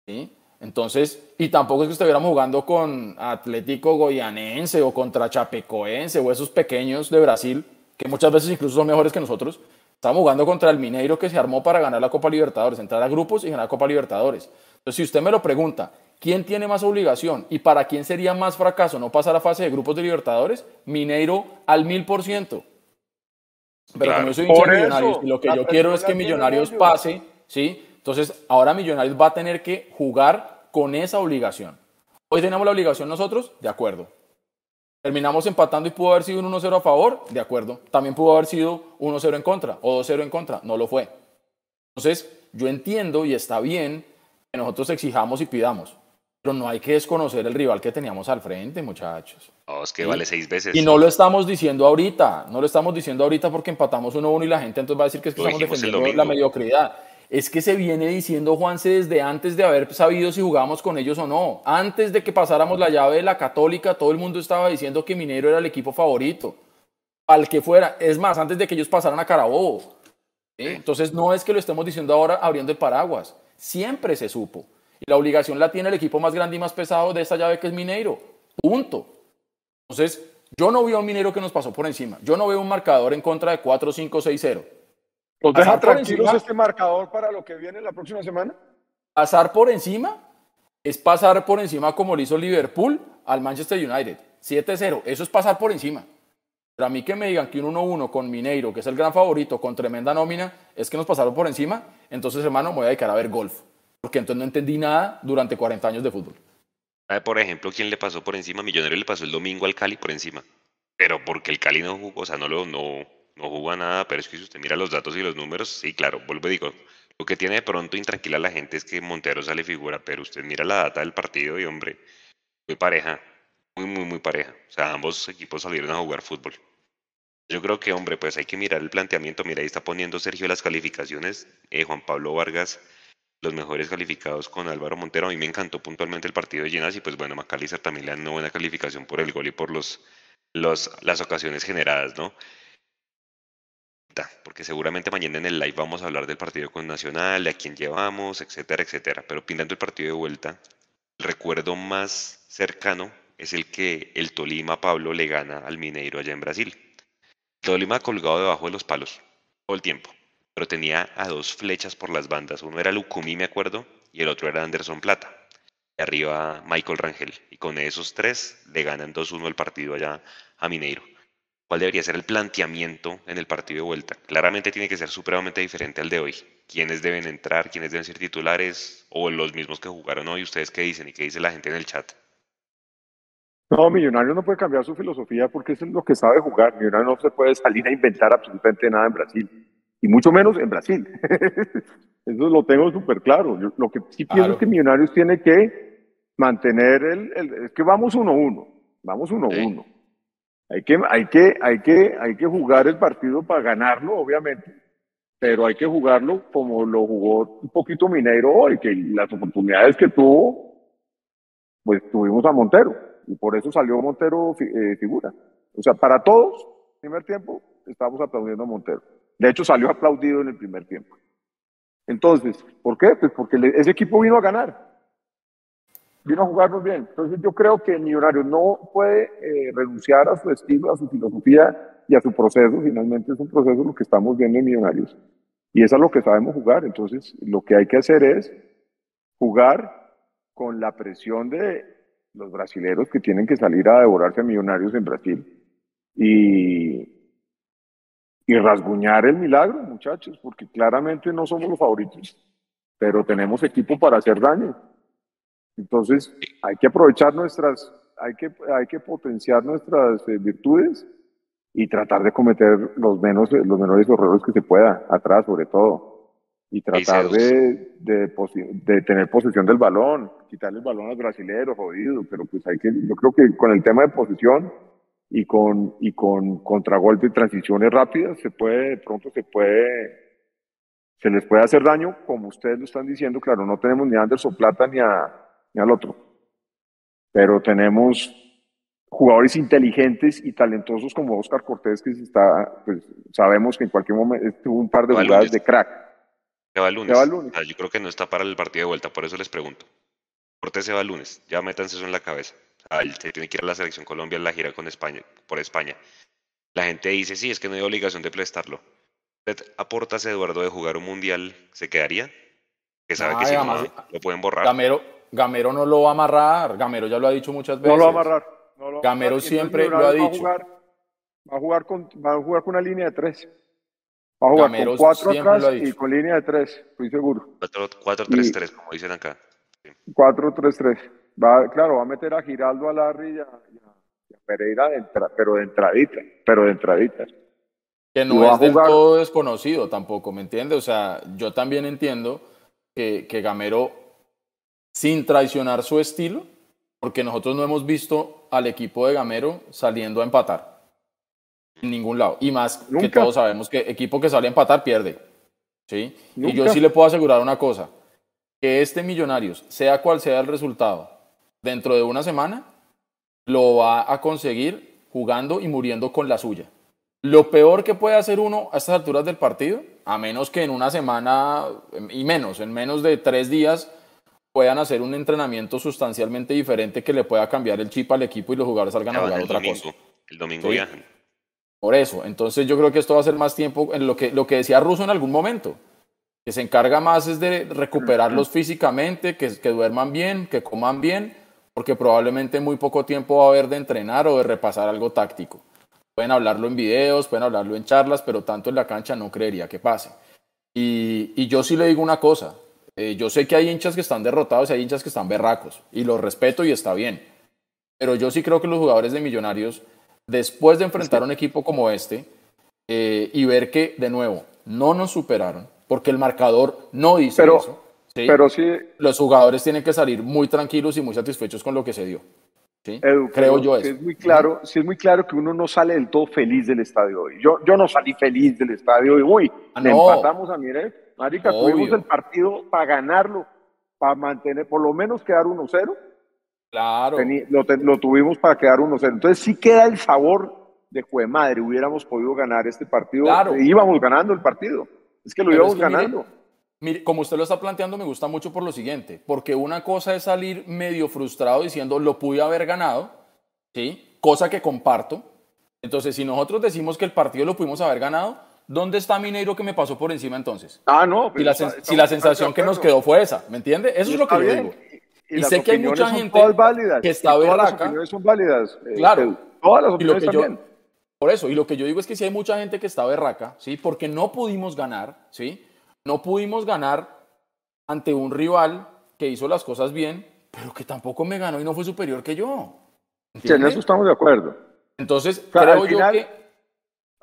¿sí? Entonces, y tampoco es que estuviéramos jugando con Atlético Goianense o contra Chapecoense o esos pequeños de Brasil, que muchas veces incluso son mejores que nosotros. Estamos jugando contra el Mineiro que se armó para ganar la Copa Libertadores, entrar a grupos y ganar la Copa Libertadores. Entonces, si usted me lo pregunta, ¿quién tiene más obligación y para quién sería más fracaso no pasar a fase de grupos de Libertadores? Mineiro al mil por ciento. Pero como yo soy hincha de Millonarios y lo que yo quiero es que Millonarios pase, ¿sí? Entonces, ahora Millonarios va a tener que jugar con esa obligación. Hoy tenemos la obligación nosotros, de acuerdo. Terminamos empatando y pudo haber sido un 1-0 a favor, de acuerdo. También pudo haber sido 1-0 en contra o 2-0 en contra, no lo fue. Entonces, yo entiendo y está bien que nosotros exijamos y pidamos, pero no hay que desconocer el rival que teníamos al frente, muchachos. Oh, es que vale seis veces. Y no lo estamos diciendo ahorita, no lo estamos diciendo ahorita porque empatamos 1-1 y la gente entonces va a decir que, es que estamos defendiendo la mediocridad es que se viene diciendo Juanse desde antes de haber sabido si jugábamos con ellos o no. Antes de que pasáramos la llave de la Católica, todo el mundo estaba diciendo que Minero era el equipo favorito. Al que fuera. Es más, antes de que ellos pasaran a Carabobo. Entonces no es que lo estemos diciendo ahora abriendo el paraguas. Siempre se supo. Y la obligación la tiene el equipo más grande y más pesado de esta llave que es Mineiro. Punto. Entonces, yo no veo a un Minero que nos pasó por encima. Yo no veo un marcador en contra de 4, 5, 6, 0. ¿Nos deja tranquilos este marcador para lo que viene la próxima semana? Pasar por encima es pasar por encima como lo hizo Liverpool al Manchester United. 7-0, eso es pasar por encima. Pero a mí que me digan que un 1-1 con Mineiro, que es el gran favorito, con tremenda nómina, es que nos pasaron por encima, entonces hermano me voy a dedicar a ver golf. Porque entonces no entendí nada durante 40 años de fútbol. Por ejemplo, ¿quién le pasó por encima? Millonario le pasó el domingo al Cali por encima. Pero porque el Cali no jugó, o sea, no lo, no, no jugó nada, pero es que si usted mira los datos y los números, sí, claro, vuelvo y digo, lo que tiene de pronto intranquila a la gente es que Montero sale figura, pero usted mira la data del partido y hombre, muy pareja, muy, muy, muy pareja. O sea, ambos equipos salieron a jugar fútbol. Yo creo que, hombre, pues hay que mirar el planteamiento. Mira, ahí está poniendo Sergio las calificaciones. Eh, Juan Pablo Vargas los mejores calificados con Álvaro Montero. A mí me encantó puntualmente el partido de Llenas y pues bueno, Macalister también le dan una buena calificación por el gol y por los, los, las ocasiones generadas, ¿no? Porque seguramente mañana en el live vamos a hablar del partido con Nacional, a quién llevamos, etcétera, etcétera. Pero pintando el partido de vuelta, el recuerdo más cercano es el que el Tolima Pablo le gana al Mineiro allá en Brasil. Tolima colgado debajo de los palos todo el tiempo pero tenía a dos flechas por las bandas. Uno era Lucumí, me acuerdo, y el otro era Anderson Plata. Y arriba Michael Rangel. Y con esos tres le ganan 2-1 el partido allá a Mineiro. ¿Cuál debería ser el planteamiento en el partido de vuelta? Claramente tiene que ser supremamente diferente al de hoy. ¿Quiénes deben entrar? ¿Quiénes deben ser titulares? ¿O los mismos que jugaron hoy? ¿Ustedes qué dicen? ¿Y qué dice la gente en el chat? No, Millonario no puede cambiar su filosofía porque eso es lo que sabe jugar. Millonario no se puede salir a inventar absolutamente nada en Brasil y mucho menos en Brasil. Eso lo tengo súper claro. lo que sí pienso es que Millonarios tiene que mantener el, es que vamos uno a uno, vamos uno a uno. Hay que, hay, que, hay, que, hay que jugar el partido para ganarlo, obviamente, pero hay que jugarlo como lo jugó un poquito Mineiro hoy, que las oportunidades que tuvo, pues tuvimos a Montero, y por eso salió Montero eh, figura. O sea, para todos, primer tiempo, estamos aplaudiendo a Montero. De hecho, salió aplaudido en el primer tiempo. Entonces, ¿por qué? Pues porque ese equipo vino a ganar. Vino a jugarnos bien. Entonces, yo creo que el millonario no puede eh, renunciar a su estilo, a su filosofía y a su proceso. Finalmente es un proceso lo que estamos viendo en Millonarios. Y eso es lo que sabemos jugar. Entonces, lo que hay que hacer es jugar con la presión de los brasileros que tienen que salir a devorarse a Millonarios en Brasil. Y, y rasguñar el milagro, muchachos, porque claramente no somos los favoritos, pero tenemos equipo para hacer daño. Entonces, hay que aprovechar nuestras, hay que, hay que potenciar nuestras eh, virtudes y tratar de cometer los, menos, los menores errores que se pueda, atrás sobre todo. Y tratar de, de, de, tener posesión del balón, quitarle el balón al brasilero, jodido, pero pues hay que, yo creo que con el tema de posición, y con, y con contragolpes y transiciones rápidas se puede, de pronto se puede, se les puede hacer daño, como ustedes lo están diciendo, claro, no tenemos ni a Anderson Plata ni, a, ni al otro, pero tenemos jugadores inteligentes y talentosos como Oscar Cortés, que está, pues sabemos que en cualquier momento tuvo un par de jugadas de crack. Se va el lunes. yo creo que no está para el partido de vuelta, por eso les pregunto. Cortés se va el lunes, ya métanse eso en la cabeza se tiene que ir a la selección Colombia en la gira con España, por España. La gente dice, sí, es que no hay obligación de prestarlo. ¿Usted aporta ese Eduardo de jugar un mundial? ¿Se quedaría? Que sabe que si no, lo pueden borrar. Gamero, Gamero no lo va a amarrar. Gamero ya lo ha dicho muchas veces. No lo va a amarrar. Gamero siempre lo ha dicho. Va a, jugar, con, va a jugar con una línea de tres. Va a jugar con cuatro atrás y con línea de tres, estoy seguro. 4-3-3, como dicen acá. 4-3-3. Va, claro, va a meter a Giraldo a Larry y a, Pereira, pero de entradita, pero de entradita. Que no es del todo desconocido tampoco, ¿me entiendes? O sea, yo también entiendo que, que Gamero, sin traicionar su estilo, porque nosotros no hemos visto al equipo de Gamero saliendo a empatar. En ningún lado. Y más que todos sabemos que equipo que sale a empatar pierde. ¿sí? Y yo sí le puedo asegurar una cosa. Que este Millonarios, sea cual sea el resultado, dentro de una semana lo va a conseguir jugando y muriendo con la suya. Lo peor que puede hacer uno a estas alturas del partido, a menos que en una semana y menos, en menos de tres días, puedan hacer un entrenamiento sustancialmente diferente que le pueda cambiar el chip al equipo y los jugadores salgan a jugar otra cosa. El domingo viajan. Por eso, entonces yo creo que esto va a ser más tiempo en lo que, lo que decía Russo en algún momento, que se encarga más es de recuperarlos físicamente, que, que duerman bien, que coman bien porque probablemente muy poco tiempo va a haber de entrenar o de repasar algo táctico. Pueden hablarlo en videos, pueden hablarlo en charlas, pero tanto en la cancha no creería que pase. Y, yo sí le digo una cosa, eh, yo sé que hay hinchas que están derrotados y hay hinchas que están berracos, y los respeto y está bien. Pero yo sí creo que los jugadores de Millonarios, después de enfrentar un equipo como este, eh, y ver que, de nuevo, no nos superaron, porque el marcador no dice eso pero sí. Los jugadores tienen que salir muy tranquilos y muy satisfechos con lo que se dio. ¿sí? Creo yo eso. Es muy claro, sí es muy claro que uno no sale del todo feliz del estadio hoy. Yo, yo no salí feliz del estadio hoy. Uy, ah, le empatamos a Miret. Marica, tuvimos el partido para ganarlo, para mantener, por lo menos quedar 1-0. Claro. lo, tuvimos para quedar 1-0. Entonces sí queda el sabor de jue madre, hubiéramos podido ganar este partido. Claro. Íbamos ganando el partido. Es que lo íbamos ganando. Mire, como usted lo está planteando, me gusta mucho por lo siguiente, porque una cosa es salir medio frustrado diciendo lo pude haber ganado, ¿sí? Cosa que comparto. Entonces, si nosotros decimos que el partido lo pudimos haber ganado, ¿dónde está Mineiro que me pasó por encima entonces? Ah, no. Si la, si la sensación que nos quedó fue esa, ¿me entiende? Eso es lo que yo digo. Y, sé que hay mucha gente que está todas las opiniones son válidas. Eh, claro. todas las opiniones también. por eso, y lo que yo digo es que si hay mucha gente que está berraca, ¿sí? Porque no pudimos ganar, ¿sí? No pudimos ganar ante un rival que hizo las cosas bien, pero que tampoco me ganó y no fue superior que yo. en eso estamos de acuerdo. Entonces, creo yo que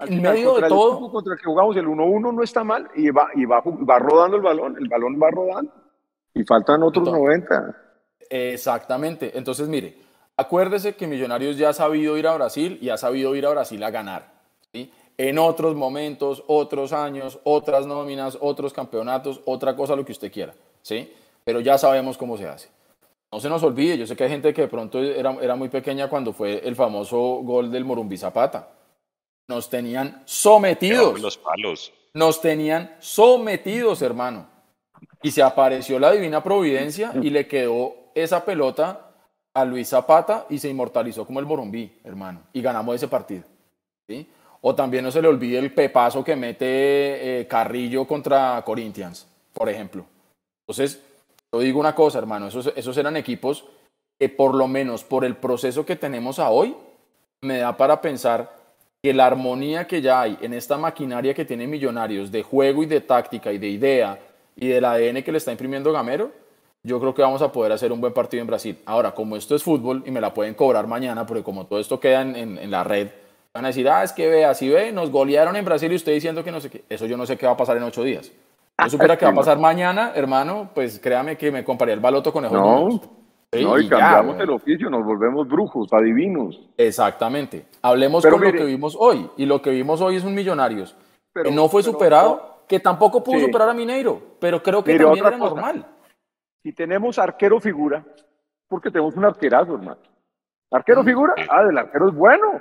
en medio de todo. contra el que jugamos el 1-1 no está mal y, va, y va, va, rodando el balón, el balón va rodando y faltan otros 90. Exactamente. Entonces, mire, acuérdese que Millonarios ya ha sabido ir a Brasil y ha sabido ir a Brasil a ganar. ¿sí? en otros momentos, otros años, otras nóminas, otros campeonatos, otra cosa, lo que usted quiera, ¿sí? Pero ya sabemos cómo se hace. No se nos olvide, yo sé que hay gente que de pronto era, era muy pequeña cuando fue el famoso gol del Morumbi Zapata. Nos tenían sometidos. Los palos. Nos tenían sometidos, hermano. Y se apareció la divina providencia y le quedó esa pelota a Luis Zapata y se inmortalizó como el Morumbí, hermano. Y ganamos ese partido. ¿sí? O también no se le olvide el pepazo que mete eh, Carrillo contra Corinthians, por ejemplo. Entonces, yo digo una cosa, hermano, esos, esos eran equipos que por lo menos por el proceso que tenemos a hoy, me da para pensar que la armonía que ya hay en esta maquinaria que tiene Millonarios de juego y de táctica y de idea y del ADN que le está imprimiendo Gamero, yo creo que vamos a poder hacer un buen partido en Brasil. Ahora, como esto es fútbol y me la pueden cobrar mañana, porque como todo esto queda en, en la red, Van a decir, ah, es que vea, si ve, nos golearon en Brasil y usted diciendo que no sé qué. Eso yo no sé qué va a pasar en ocho días. Yo supiera qué va a pasar mañana, hermano, pues créame que me compraría el baloto con No, no y cambiamos el oficio, nos volvemos brujos, adivinos. Exactamente. Hablemos con lo que vimos hoy. Y lo que vimos hoy es un Millonarios que no fue superado, que tampoco pudo superar a Mineiro, pero creo que también era normal. Si tenemos arquero figura, porque tenemos un arquerazo, hermano. ¿Arquero figura? Ah, el arquero es bueno.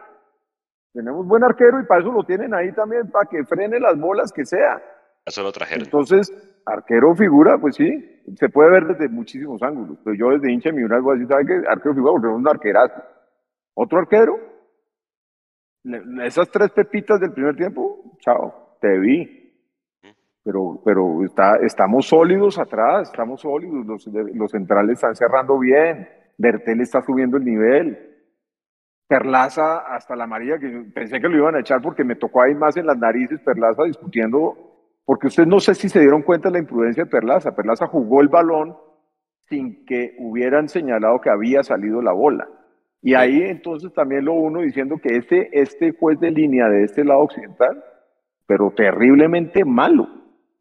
Tenemos buen arquero y para eso lo tienen ahí también, para que frene las bolas que sea. Eso lo trajeron. Entonces, arquero figura, pues sí, se puede ver desde muchísimos ángulos. Pero yo desde hincha mi una voy a decir, ¿sabe qué? Arquero figura, porque es un arquerazo. Otro arquero, esas tres pepitas del primer tiempo, chao, te vi. Pero, pero está, estamos sólidos atrás, estamos sólidos, los, los centrales están cerrando bien, Bertel está subiendo el nivel. Perlaza hasta la amarilla, que pensé que lo iban a echar porque me tocó ahí más en las narices Perlaza discutiendo, porque ustedes no sé si se dieron cuenta de la imprudencia de Perlaza. Perlaza jugó el balón sin que hubieran señalado que había salido la bola. Y ahí entonces también lo uno diciendo que este, este juez de línea de este lado occidental, pero terriblemente malo,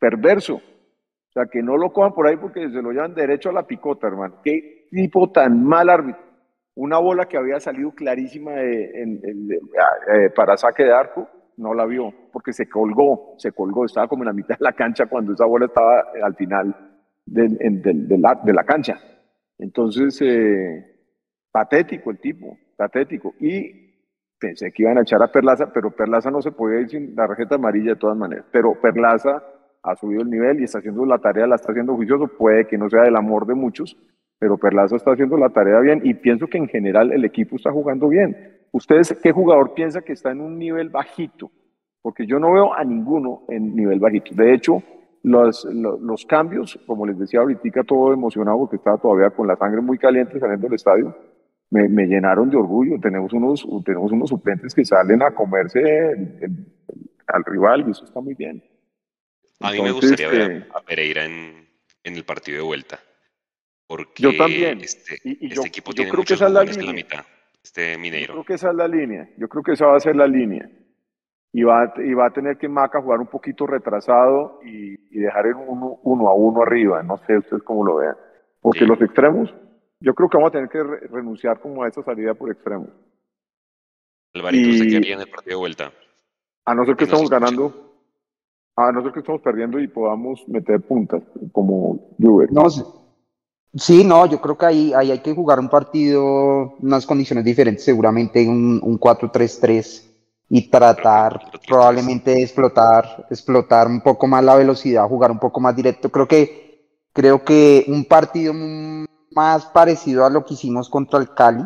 perverso. O sea, que no lo cojan por ahí porque se lo llevan derecho a la picota, hermano. Qué tipo tan mal árbitro una bola que había salido clarísima eh, para saque de arco, no la vio, porque se colgó, se colgó, estaba como en la mitad de la cancha cuando esa bola estaba al final de, la, cancha. Entonces, eh, patético el tipo, patético. Y pensé que iban a echar a Perlaza, pero Perlaza no se podía ir sin la tarjeta amarilla de todas maneras. Pero Perlaza ha subido el nivel y está haciendo la tarea, la está haciendo juicioso, puede que no sea del amor de muchos, pero Perlaza está haciendo la tarea bien y pienso que en general el equipo está jugando bien. ¿Ustedes qué jugador piensa que está en un nivel bajito? Porque yo no veo a ninguno en nivel bajito. De hecho, los, los, cambios, como les decía ahorita, todo emocionado porque estaba todavía con la sangre muy caliente saliendo del estadio, me, me llenaron de orgullo. Tenemos unos, tenemos unos suplentes que salen a comerse al rival y eso está muy bien. A mí me gustaría ver a Pereira en, en el partido de vuelta. Porque yo también. Este, este equipo tiene muchos que jugadores en la mitad. Este Mineiro. Yo creo que esa es la línea. Yo creo que esa va a ser la línea. Y va, y va a tener que Maca jugar un poquito retrasado y, dejar el uno, uno, a uno arriba. No sé ustedes cómo lo vean. Porque los extremos, yo creo que vamos a tener que renunciar como a esa salida por extremos. Alvarito, ¿usted qué haría en el partido de vuelta? A no ser que estamos ganando. A nosotros que estamos perdiendo y podamos meter puntas, como Juve. No, sí, no, yo creo que ahí, hay que jugar un partido, unas condiciones diferentes, seguramente un, un 4-3-3 y tratar probablemente de explotar, explotar un poco más la velocidad, jugar un poco más directo. Creo que, creo que un partido más parecido a lo que hicimos contra el Cali,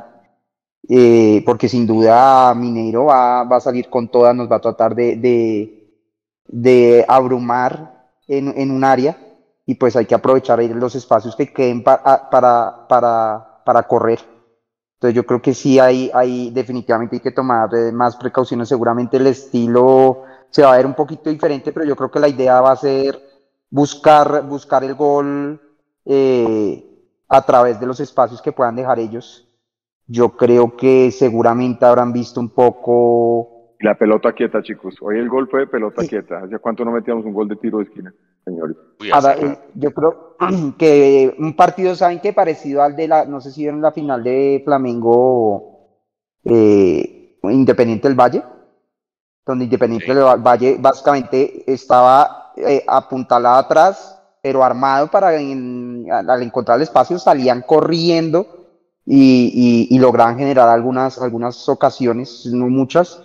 eh, porque sin duda Mineiro va, va, a salir con todas, nos va a tratar de, de, de abrumar en, en, un área y pues hay que aprovechar los espacios que queden para, para, para, para correr. Entonces yo creo que sí hay, hay definitivamente hay que tomar eh, más precauciones. Seguramente el estilo se va a ver un poquito diferente, pero yo creo que la idea va a ser buscar, buscar el gol eh, a través de los espacios que puedan dejar ellos yo creo que seguramente habrán visto un poco. La pelota quieta, chicos. Hoy el gol fue de pelota quieta. ¿Hace cuánto no metíamos un gol de tiro de esquina, señores? Eh, yo creo que un partido, ¿saben qué? Parecido al de la, no sé si vieron la final de Flamengo eh, Independiente del Valle, donde Independiente del Valle básicamente estaba eh, apuntalado atrás, pero armado para al encontrar el espacio salían corriendo y, y, lograban generar algunas, algunas ocasiones, no muchas.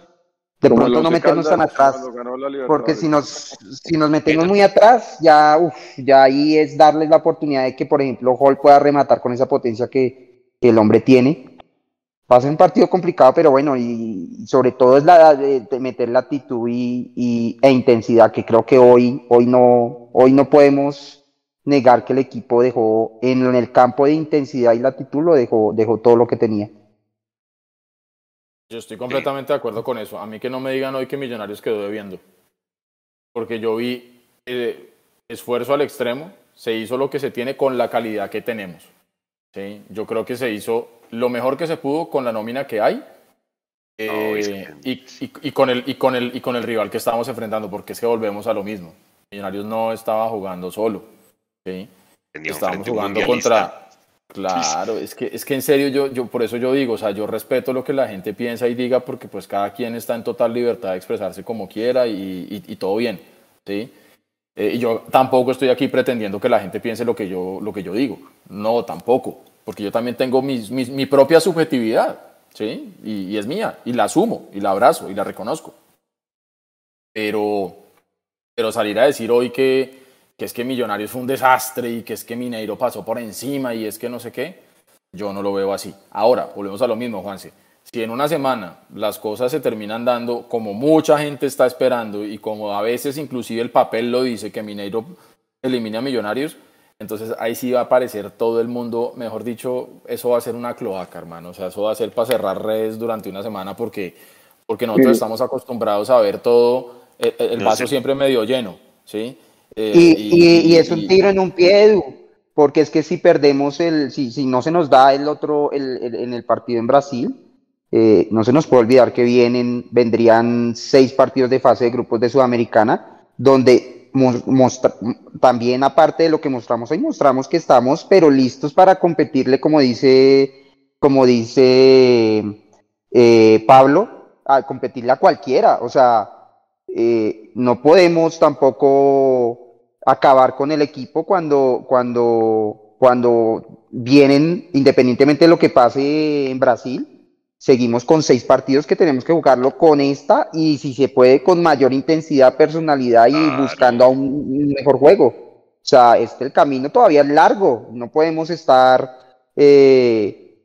De pronto no meternos tan atrás, porque si nos, si nos metemos muy atrás, ya, uf, ya ahí es darles la oportunidad de que, por ejemplo, Hall pueda rematar con esa potencia que, que el hombre tiene. Va a ser un partido complicado, pero bueno, y, sobre todo es la de, de meter la actitud y, y, e intensidad, que creo que hoy, hoy, no, hoy no podemos negar que el equipo dejó en, el campo de intensidad y latitud lo dejó, dejó todo lo que tenía. Yo estoy completamente de acuerdo con eso. A mí que no me digan hoy que Millonarios quedó debiendo. Porque yo vi eh, esfuerzo al extremo, se hizo lo que se tiene con la calidad que tenemos. ¿sí? Yo creo que se hizo lo mejor que se pudo con la nómina que hay eh, y, y, y, con el, y, con el, y con el rival que estábamos enfrentando, porque es que volvemos a lo mismo. Millonarios no estaba jugando solo Sí. Estábamos jugando contra. Claro, es que, es que en serio yo, yo, por eso yo digo, o sea, yo respeto lo que la gente piensa y diga porque pues cada quien está en total libertad de expresarse como quiera y, y, todo bien, ¿sí? Eh, y yo tampoco estoy aquí pretendiendo que la gente piense lo que yo, lo que yo digo, no, tampoco, porque yo también tengo mis, mis, mi propia subjetividad, ¿sí? Y, y, es mía, y la asumo, y la abrazo, y la reconozco. Pero, pero salir a decir hoy que, que es que Millonarios fue un desastre y que es que Mineiro pasó por encima y es que no sé qué, yo no lo veo así. Ahora, volvemos a lo mismo, Juanse. Si en una semana las cosas se terminan dando como mucha gente está esperando y como a veces inclusive el papel lo dice que Mineiro elimina a Millonarios, entonces ahí sí va a aparecer todo el mundo, mejor dicho, eso va a ser una cloaca, hermano. O sea, eso va a ser para cerrar redes durante una semana porque, porque nosotros estamos acostumbrados a ver todo, el, el vaso siempre medio lleno, ¿sí? Eh, y, es un tiro en un pie, porque es que si perdemos el, si, si no se nos da el otro, el, en el partido en Brasil, eh, no se nos puede olvidar que vienen, vendrían seis partidos de fase de grupos de Sudamericana, donde también aparte de lo que mostramos hoy, mostramos que estamos, pero listos para competirle, como dice, como dice eh, Pablo, a competirle a cualquiera. O sea, eh, no podemos tampoco acabar con el equipo cuando, cuando, cuando vienen, independientemente de lo que pase en Brasil, seguimos con seis partidos que tenemos que jugarlo con esta y si se puede con mayor intensidad, personalidad y buscando a un, mejor juego. O sea, este el camino todavía es largo, no podemos estar eh,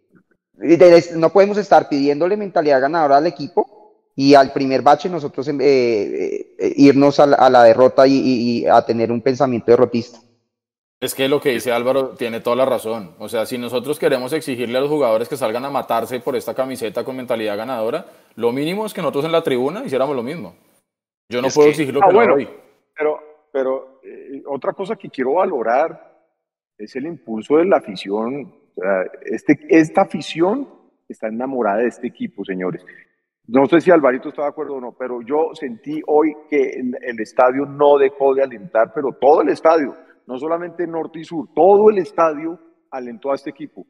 no podemos estar pidiéndole mentalidad ganadora al equipo y al primer bache nosotros eh, eh, irnos a la, derrota y, a tener un pensamiento derrotista. Es que lo que dice Álvaro tiene toda la razón. O sea, si nosotros queremos exigirle a los jugadores que salgan a matarse por esta camiseta con mentalidad ganadora, lo mínimo es que nosotros en la tribuna hiciéramos lo mismo. Yo no puedo exigir lo ah, que bueno, Pero, pero eh, otra cosa que quiero valorar es el impulso de la afición. O sea, este, esta afición está enamorada de este equipo, señores. No sé si Alvarito está de acuerdo o no, pero yo sentí hoy que el, estadio no dejó de alentar, pero todo el estadio, no solamente norte y sur, todo el estadio alentó a este equipo.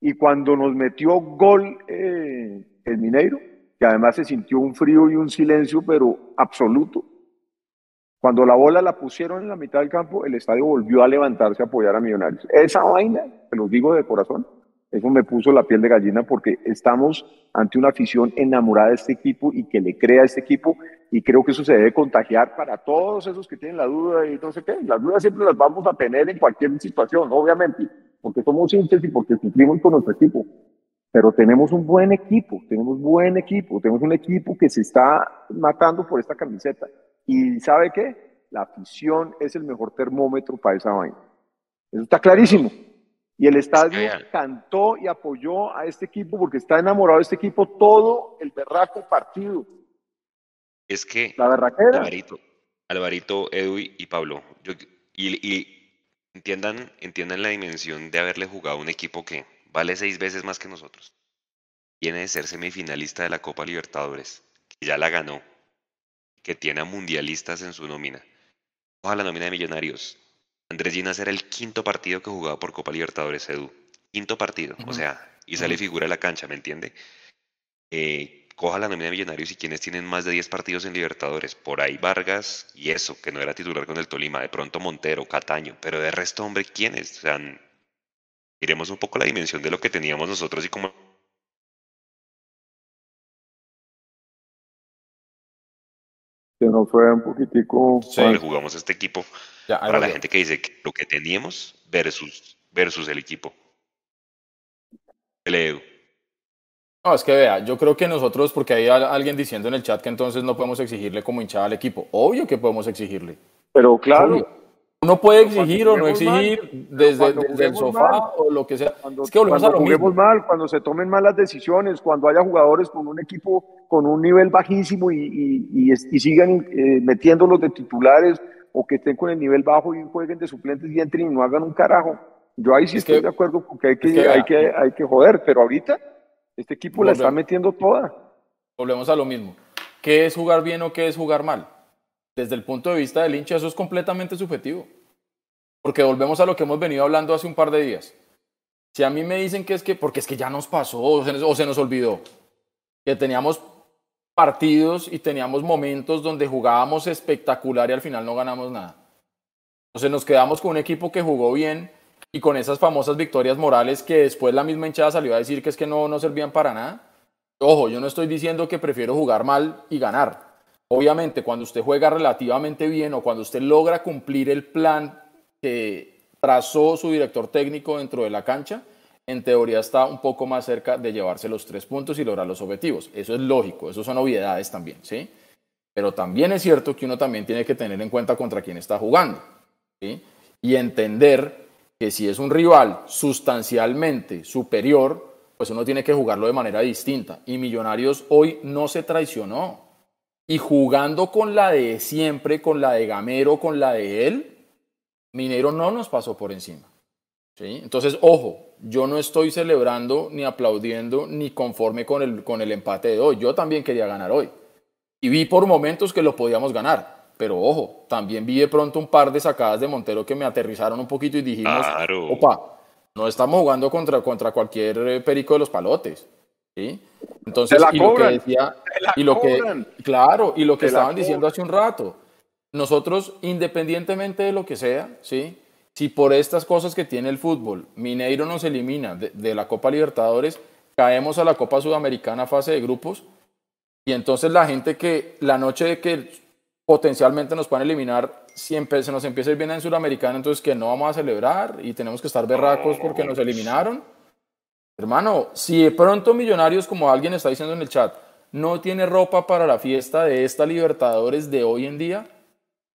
Y cuando nos metió gol eh, el Mineiro, que además se sintió un frío y un silencio, pero absoluto, Cuando la bola la pusieron en la mitad del campo, el estadio volvió a levantarse a apoyar a Millonarios. Esa vaina, te lo digo de corazón, eso me puso la piel de gallina porque estamos ante una afición enamorada de este equipo y que le crea a este equipo y creo que eso se debe contagiar para todos esos que tienen la duda y no sé qué. Las dudas siempre las vamos a tener en cualquier situación, obviamente, porque somos hinchas y porque sufrimos con nuestro equipo. Pero tenemos un buen equipo, tenemos buen equipo, tenemos un equipo que se está matando por esta camiseta. Y ¿sabe qué? La afición es el mejor termómetro para esa vaina. Eso está clarísimo. Y el estadio cantó y apoyó a este equipo porque está enamorado de este equipo todo el berraco partido. Es que la berraquera. Alvarito, Alvarito Edu y Pablo, y, y, entiendan, entiendan la dimensión de haberle jugado a un equipo que vale seis veces más que nosotros. Viene de ser semifinalista de la Copa Libertadores, que ya la ganó, que tiene a mundialistas en su nómina. Ojalá la nómina de Millonarios. Andrés Ginas era el quinto partido que jugaba por Copa Libertadores, Edu. Quinto partido, o sea, y sale figura de la cancha, ¿me entiende? Eh, coja la nómina de Millonarios y quienes tienen más de 10 partidos en Libertadores. Por ahí Vargas y eso, que no era titular con el Tolima. De pronto Montero, Cataño. Pero de resto, hombre, ¿quiénes? O sea, miremos un poco la dimensión de lo que teníamos nosotros y cómo que nos fue un poquitico. Sí. jugamos este equipo. Para la gente que dice que lo que teníamos versus, versus el equipo. El No, es que vea, yo creo que nosotros, porque hay alguien diciendo en el chat que entonces no podemos exigirle como hinchada al equipo. Obvio que podemos exigirle. Pero claro, uno puede exigir o no exigir desde, el sofá o lo que sea. Cuando, es que cuando juguemos mal, cuando se tomen malas decisiones, cuando haya jugadores con un equipo con un nivel bajísimo y, y, y, sigan eh, metiéndolos de titulares o que estén con el nivel bajo y jueguen de suplentes y entren y no hagan un carajo. Yo ahí sí estoy de acuerdo con que hay que, hay, que, hay que joder, pero ahorita este equipo la está metiendo toda. Volvemos a lo mismo. ¿Qué es jugar bien o qué es jugar mal? desde el punto de vista del hincha, eso es completamente subjetivo. Porque volvemos a lo que hemos venido hablando hace un par de días. Si a mí me dicen que es que, porque es que ya nos pasó o se nos, olvidó, que teníamos partidos y teníamos momentos donde jugábamos espectacular y al final no ganamos nada. Entonces nos quedamos con un equipo que jugó bien y con esas famosas victorias morales que después la misma hinchada salió a decir que es que no, no servían para nada. Ojo, yo no estoy diciendo que prefiero jugar mal y ganar. Obviamente, cuando usted juega relativamente bien o cuando usted logra cumplir el plan que trazó su director técnico dentro de la cancha, en teoría está un poco más cerca de llevarse los tres puntos y lograr los objetivos. Eso es lógico, eso son obviedades también, ¿sí? Pero también es cierto que uno también tiene que tener en cuenta contra quién está jugando, ¿sí? Y entender que si es un rival sustancialmente superior, pues uno tiene que jugarlo de manera distinta. Y Millonarios hoy no se traicionó y jugando con la de siempre, con la de Gamero, con la de él, Minero no nos pasó por encima. ¿sí? Entonces, ojo, yo no estoy celebrando ni aplaudiendo ni conforme con el, con el empate de hoy. Yo también quería ganar hoy. Y vi por momentos que lo podíamos ganar. Pero ojo, también vi de pronto un par de sacadas de Montero que me aterrizaron un poquito y dijimos, opa, no estamos jugando contra, contra cualquier eh, perico de los palotes. ¿sí? Entonces, y lo que decía, y lo que, claro, y lo que estaban diciendo hace un rato, nosotros, independientemente de lo que sea, ¿sí? Si por estas cosas que tiene el fútbol, Mineiro nos elimina de, la Copa Libertadores, caemos a la Copa Sudamericana fase de grupos, y entonces la gente que la noche de que potencialmente nos puedan eliminar, siempre se nos empieza a ir bien en Sudamericana, entonces que no vamos a celebrar y tenemos que estar berracos porque nos eliminaron. Hermano, si de pronto Millonarios, como alguien está diciendo en el chat, no tiene ropa para la fiesta de esta Libertadores de hoy en día,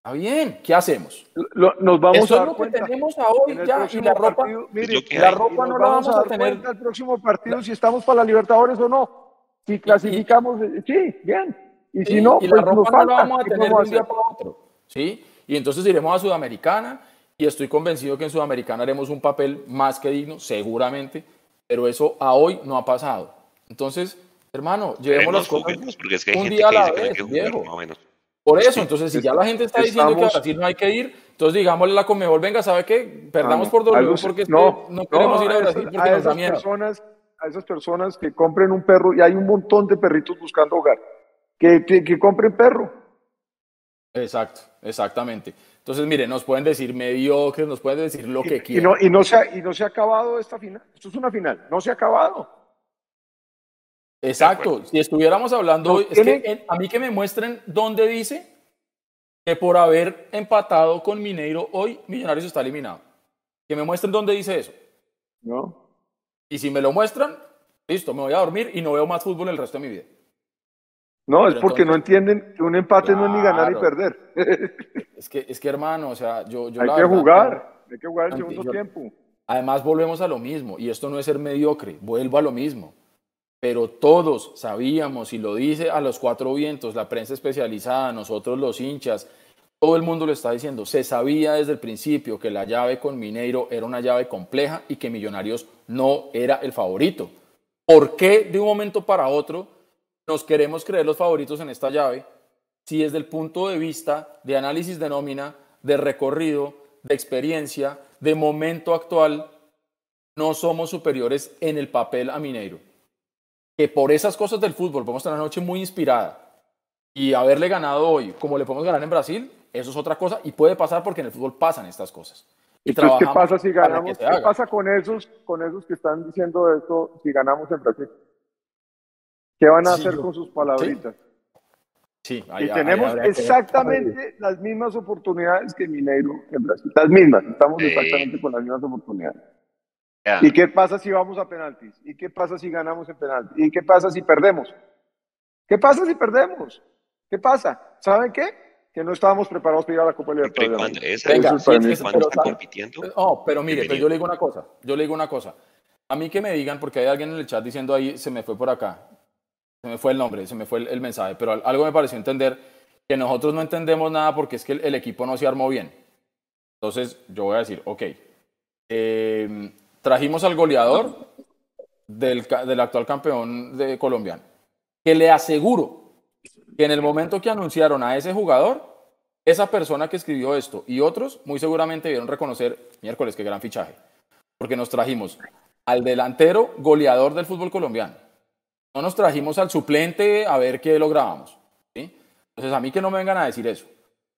está bien, ¿qué hacemos? nos vamos Eso a es lo que tenemos a hoy ya, y la ropa, la ropa no la vamos a, tener. el próximo partido si estamos para la Libertadores o no. Si clasificamos, eh, sí, bien. Y si no, y la pues ropa no la vamos a tener de un día para otro. ¿sí? Y entonces iremos a Sudamericana y estoy convencido que en Sudamericana haremos un papel más que digno, seguramente, pero eso a hoy no ha pasado. Entonces, hermano, llevemos las cosas porque es que hay un día a la vez, viejo. Por eso, entonces, si ya la gente está diciendo que a Brasil no hay que ir, entonces digámosle a la Comebol, venga, ¿sabe qué? Perdamos por W porque no, no, queremos ir a Brasil porque a nos miedo. Personas, a esas personas que compren un perro, y hay un montón de perritos buscando hogar, que, que, que compren perro. Exacto, exactamente. Entonces, mire, nos pueden decir mediocres, nos pueden decir lo que Y quieran. no, y, no se ha, y no se ha acabado esta final. Esto es una final. No se ha acabado. Exacto. Si estuviéramos hablando No hoy, es que en- a mí que me muestren dónde dice que por haber empatado con Mineiro hoy, Millonarios está eliminado. Que me muestren dónde dice eso. ¿no? Y si me lo muestran, listo, me voy a dormir y no veo más fútbol el resto de mi vida. No, es porque no entienden que un empate no es ni ganar ni perder. Es que, es que hermano, o sea, yo, yo hay la que verdad, jugar. Hay que jugar el segundo yo- tiempo. Además, volvemos a lo mismo, y esto no es ser mediocre, vuelvo a lo mismo. Pero todos sabíamos, y lo dice a los cuatro vientos, la prensa especializada, nosotros los hinchas, todo el mundo lo está diciendo, se sabía desde el principio que la llave con Mineiro era una llave compleja y que Millonarios no era el favorito. ¿Por qué de un momento para otro nos queremos creer los favoritos en esta llave si desde el punto de vista de análisis de nómina, de recorrido, de experiencia, de momento actual, no somos superiores en el papel a Mineiro? Que por esas cosas del fútbol podemos tener una noche muy inspirada y haberle ganado hoy, como le podemos ganar en Brasil, eso es otra cosa y puede pasar porque en el fútbol pasan estas cosas. Y Entonces, ¿qué pasa si ganamos? ¿Qué haga. pasa con esos, con esos que están diciendo esto si ganamos en Brasil? ¿Qué van a Sí, hacer yo- con sus palabritas? Sí, ahí- y ahí tenemos ver. exactamente las mismas oportunidades que Mineiro en Brasil. Las mismas, estamos Sí. exactamente con las mismas oportunidades. Ya, ¿Y qué pasa si vamos a penaltis? ¿Y qué pasa si ganamos en penaltis? ¿Y qué pasa si perdemos? ¿Qué pasa si perdemos? ¿Qué pasa? ¿Saben qué? Que no estábamos preparados para ir a la Copa Libertadores. cuando, esa- Venga, es es que pero están sabe- compitiendo. No, pero mire, pero yo le digo una cosa, yo le digo una cosa. A mí que me digan, porque hay alguien en el chat diciendo ahí, se me fue por acá, se me fue el nombre, se me fue el, el mensaje, pero al- algo me pareció entender que nosotros no entendemos nada porque es que el, el equipo no se armó bien. Entonces, yo voy a decir, ok, eh, trajimos al goleador del, del actual campeón de colombiano, que le aseguro que en el momento que anunciaron a ese jugador, esa persona que escribió esto y otros muy seguramente vieron reconocer, miércoles, qué gran fichaje, porque nos trajimos al delantero goleador del fútbol colombiano. No nos trajimos al suplente a ver qué lográbamos. ¿sí? Entonces, a mí que no me vengan a decir eso.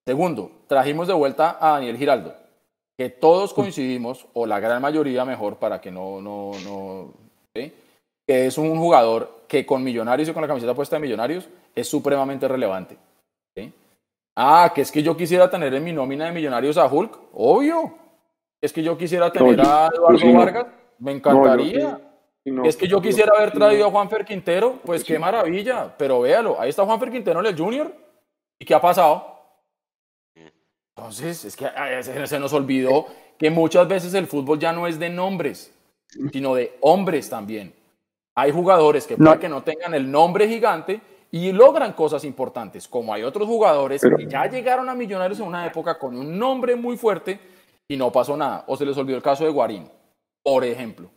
Segundo, trajimos de vuelta a Daniel Giraldo, que todos coincidimos, o la gran mayoría mejor, para que no, no, no, ¿sí? que es un jugador que con Millonarios y con la camiseta puesta de Millonarios es supremamente relevante. ¿sí? Ah, que es que yo quisiera tener en mi nómina de Millonarios a Hulk, obvio. Es que yo quisiera tener a Eduardo sí. Vargas, me encantaría. No. es que yo quisiera haber traído a Juanfer Quintero, pues qué maravilla. Pero véalo, ahí está Juanfer Quintero en el Junior. ¿Y qué ha pasado? Entonces, es que se, se nos olvidó que muchas veces el fútbol ya no es de nombres, sino de hombres también. Hay jugadores que No. puede que no tengan el nombre gigante y logran cosas importantes, como hay otros jugadores Pero- que ya llegaron a Millonarios en una época con un nombre muy fuerte y no pasó nada. O se les olvidó el caso de Guarín, por ejemplo.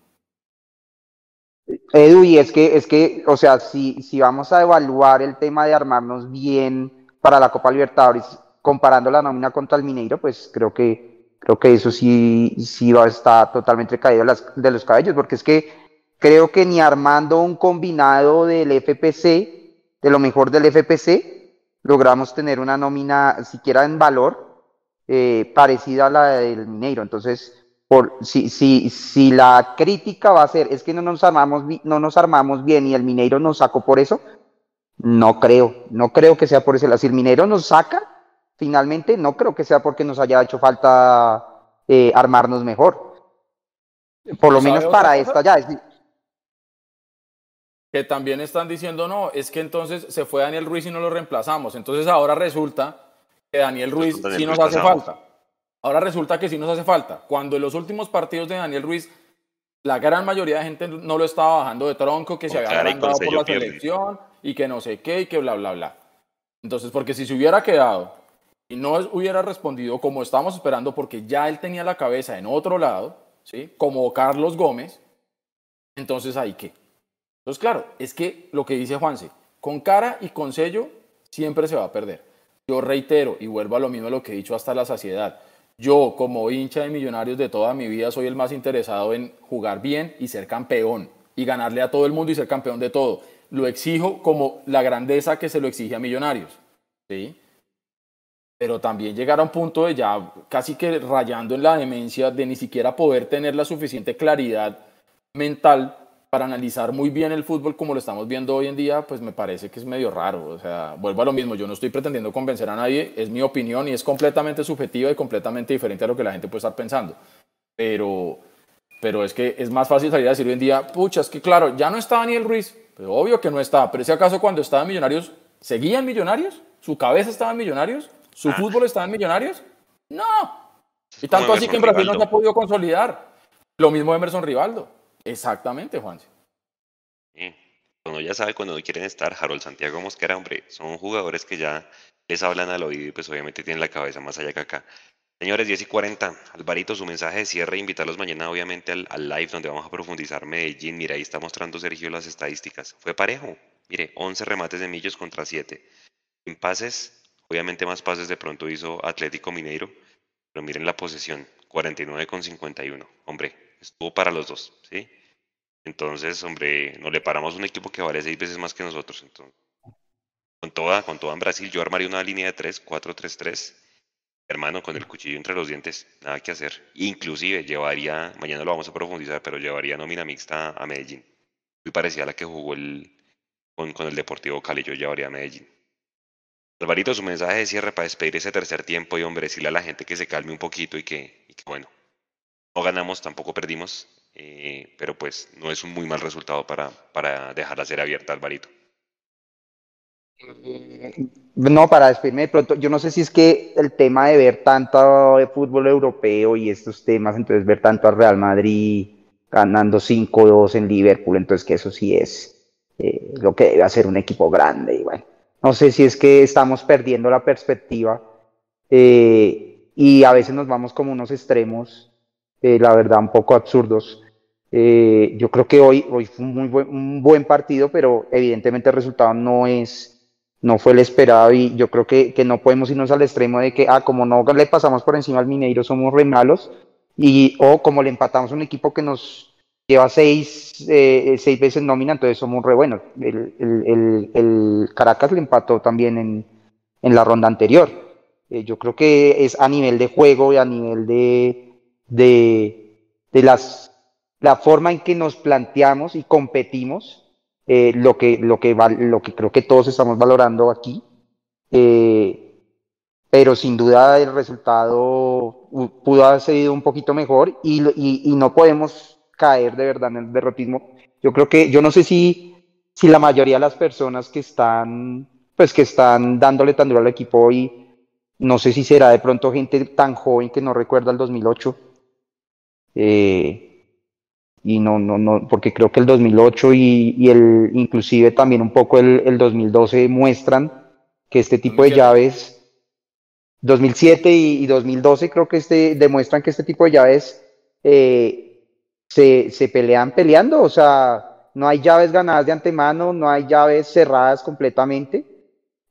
Edu, y es que, es que, o sea, si, si vamos a evaluar el tema de armarnos bien para la Copa Libertadores, comparando la nómina contra el Mineiro, pues creo que, creo que eso sí, sí va a estar totalmente caído de, los cabellos, porque es que creo que ni armando un combinado del FPC, de lo mejor del FPC, logramos tener una nómina siquiera en valor eh, parecida a la del Mineiro. Entonces, por, si, si, si la crítica va a ser es que no nos armamos no nos armamos bien y el Mineiro nos sacó por eso, no creo, no creo que sea por eso. Si el Mineiro nos saca, finalmente, no creo que sea porque nos haya hecho falta eh, armarnos mejor. Por lo ¿Sabe menos para esta ya. es- que también están diciendo, no, es que entonces se fue Daniel Ruiz y no lo reemplazamos. Entonces ahora resulta que Daniel Ruiz sí nos hace falta. Ahora resulta que sí nos hace falta. Cuando en los últimos partidos de Daniel Ruiz, la gran mayoría de gente no lo estaba bajando de tronco, que se había agrandado por la pierde. selección y que no sé qué y que bla, bla, bla. Entonces, porque si se hubiera quedado no es- hubiera respondido como estábamos esperando, porque ya él tenía la cabeza en otro lado, ¿sí? Como Carlos Gómez, entonces ahí qué. Entonces, claro, es que lo que dice Juanse, con cara y con sello siempre se va a perder. Yo reitero y vuelvo a lo mismo a lo que he dicho hasta la saciedad. Yo, como hincha de millonarios de toda mi vida, soy el más interesado en jugar bien y ser campeón y ganarle a todo el mundo y ser campeón de todo. Lo exijo como la grandeza que se lo exige a millonarios. ¿sí? Pero también llegar a un punto de ya casi que rayando en la demencia, de ni siquiera poder tener la suficiente claridad mental para analizar muy bien el fútbol como lo estamos viendo hoy en día, pues me parece que es medio raro. O sea, vuelvo a lo mismo, yo no estoy pretendiendo convencer a nadie, es mi opinión y es completamente subjetiva y completamente diferente a lo que la gente puede estar pensando. Pero, pero es que es más fácil salir a decir hoy en día, pucha, es que claro, ya no está Daniel Ruiz, pero obvio que no está, pero si acaso cuando estaba en Millonarios, ¿seguían Millonarios? ¿Su cabeza estaba en Millonarios? ¿Su ah. fútbol estaba en Millonarios? No. Y tanto así que en Brasil no se ha podido consolidar. Lo mismo Emerson Rivaldo. Exactamente, Juan. Sí. Bueno, ya sabe cuando quieren estar, Harold Santiago Mosquera, hombre, son jugadores que ya les hablan al oído y pues obviamente tienen la cabeza más allá que acá. Señores, 10 y 40, Alvarito, su mensaje de cierre, invitarlos mañana obviamente al, live donde vamos a profundizar Medellín. Mira, ahí está mostrando Sergio las estadísticas. Fue parejo, mire, 11 remates de Millos contra 7. En pases, obviamente más pases de pronto hizo Atlético Mineiro, pero miren la posesión, 49 con 51. Hombre, estuvo para los dos, ¿sí? Entonces, hombre, no le paramos un equipo que vale seis veces más que nosotros. Entonces, con toda, con toda en Brasil, yo armaría una línea de 3, 4, 3, 3. Hermano, con el cuchillo entre los dientes, nada que hacer. Inclusive llevaría, mañana lo vamos a profundizar, pero llevaría nómina mixta a Medellín. Muy parecida a la que jugó el, con, con el Deportivo Cali, yo llevaría a Medellín. Alvarito, su mensaje de cierre para despedir ese tercer tiempo y hombre, decirle a la gente que se calme un poquito y que, bueno, no ganamos, tampoco perdimos, eh, pero pues no es un muy mal resultado para, para dejar la abierta, Alvarito. Eh, no, para despedirme de pronto, yo no sé si es que el tema de ver tanto de fútbol europeo y estos temas, entonces ver tanto al Real Madrid ganando 5-2 en Liverpool, entonces que eso sí es eh, lo que debe hacer un equipo grande. Y bueno, no sé si es que estamos perdiendo la perspectiva y a veces nos vamos como unos extremos eh, la verdad, un poco absurdos. Eh, yo creo que hoy, hoy fue un, muy buen partido, pero evidentemente el resultado no es, no fue el esperado y yo creo que, que, no podemos irnos al extremo de que, ah, como no le pasamos por encima al Mineiro, somos re malos, y, o como le empatamos a un equipo que nos lleva seis, eh, seis veces nómina, entonces somos re buenos. El, el, el, Caracas le empató también en, en la ronda anterior. yo creo que es a nivel de juego y a nivel de, de, de las, la forma en que nos planteamos y competimos, eh, lo, que, lo, que lo que creo que todos estamos valorando aquí. Eh, pero sin duda el resultado pudo haber sido un poquito mejor y, y, y, no podemos caer de verdad en el derrotismo. Yo creo que, yo no sé si, si la mayoría de las personas que están, pues que están dándole tan duro al equipo hoy, no sé si será de pronto gente tan joven que no recuerda el 2008, eh, y no, no, no, porque creo que el 2008 y, y el, inclusive también un poco el, el 2012 muestran que este tipo de llaves, 2007 y, y, 2012 creo que este, demuestran que este tipo de llaves eh, se, se pelean peleando, o sea, no hay llaves ganadas de antemano, no hay llaves cerradas completamente.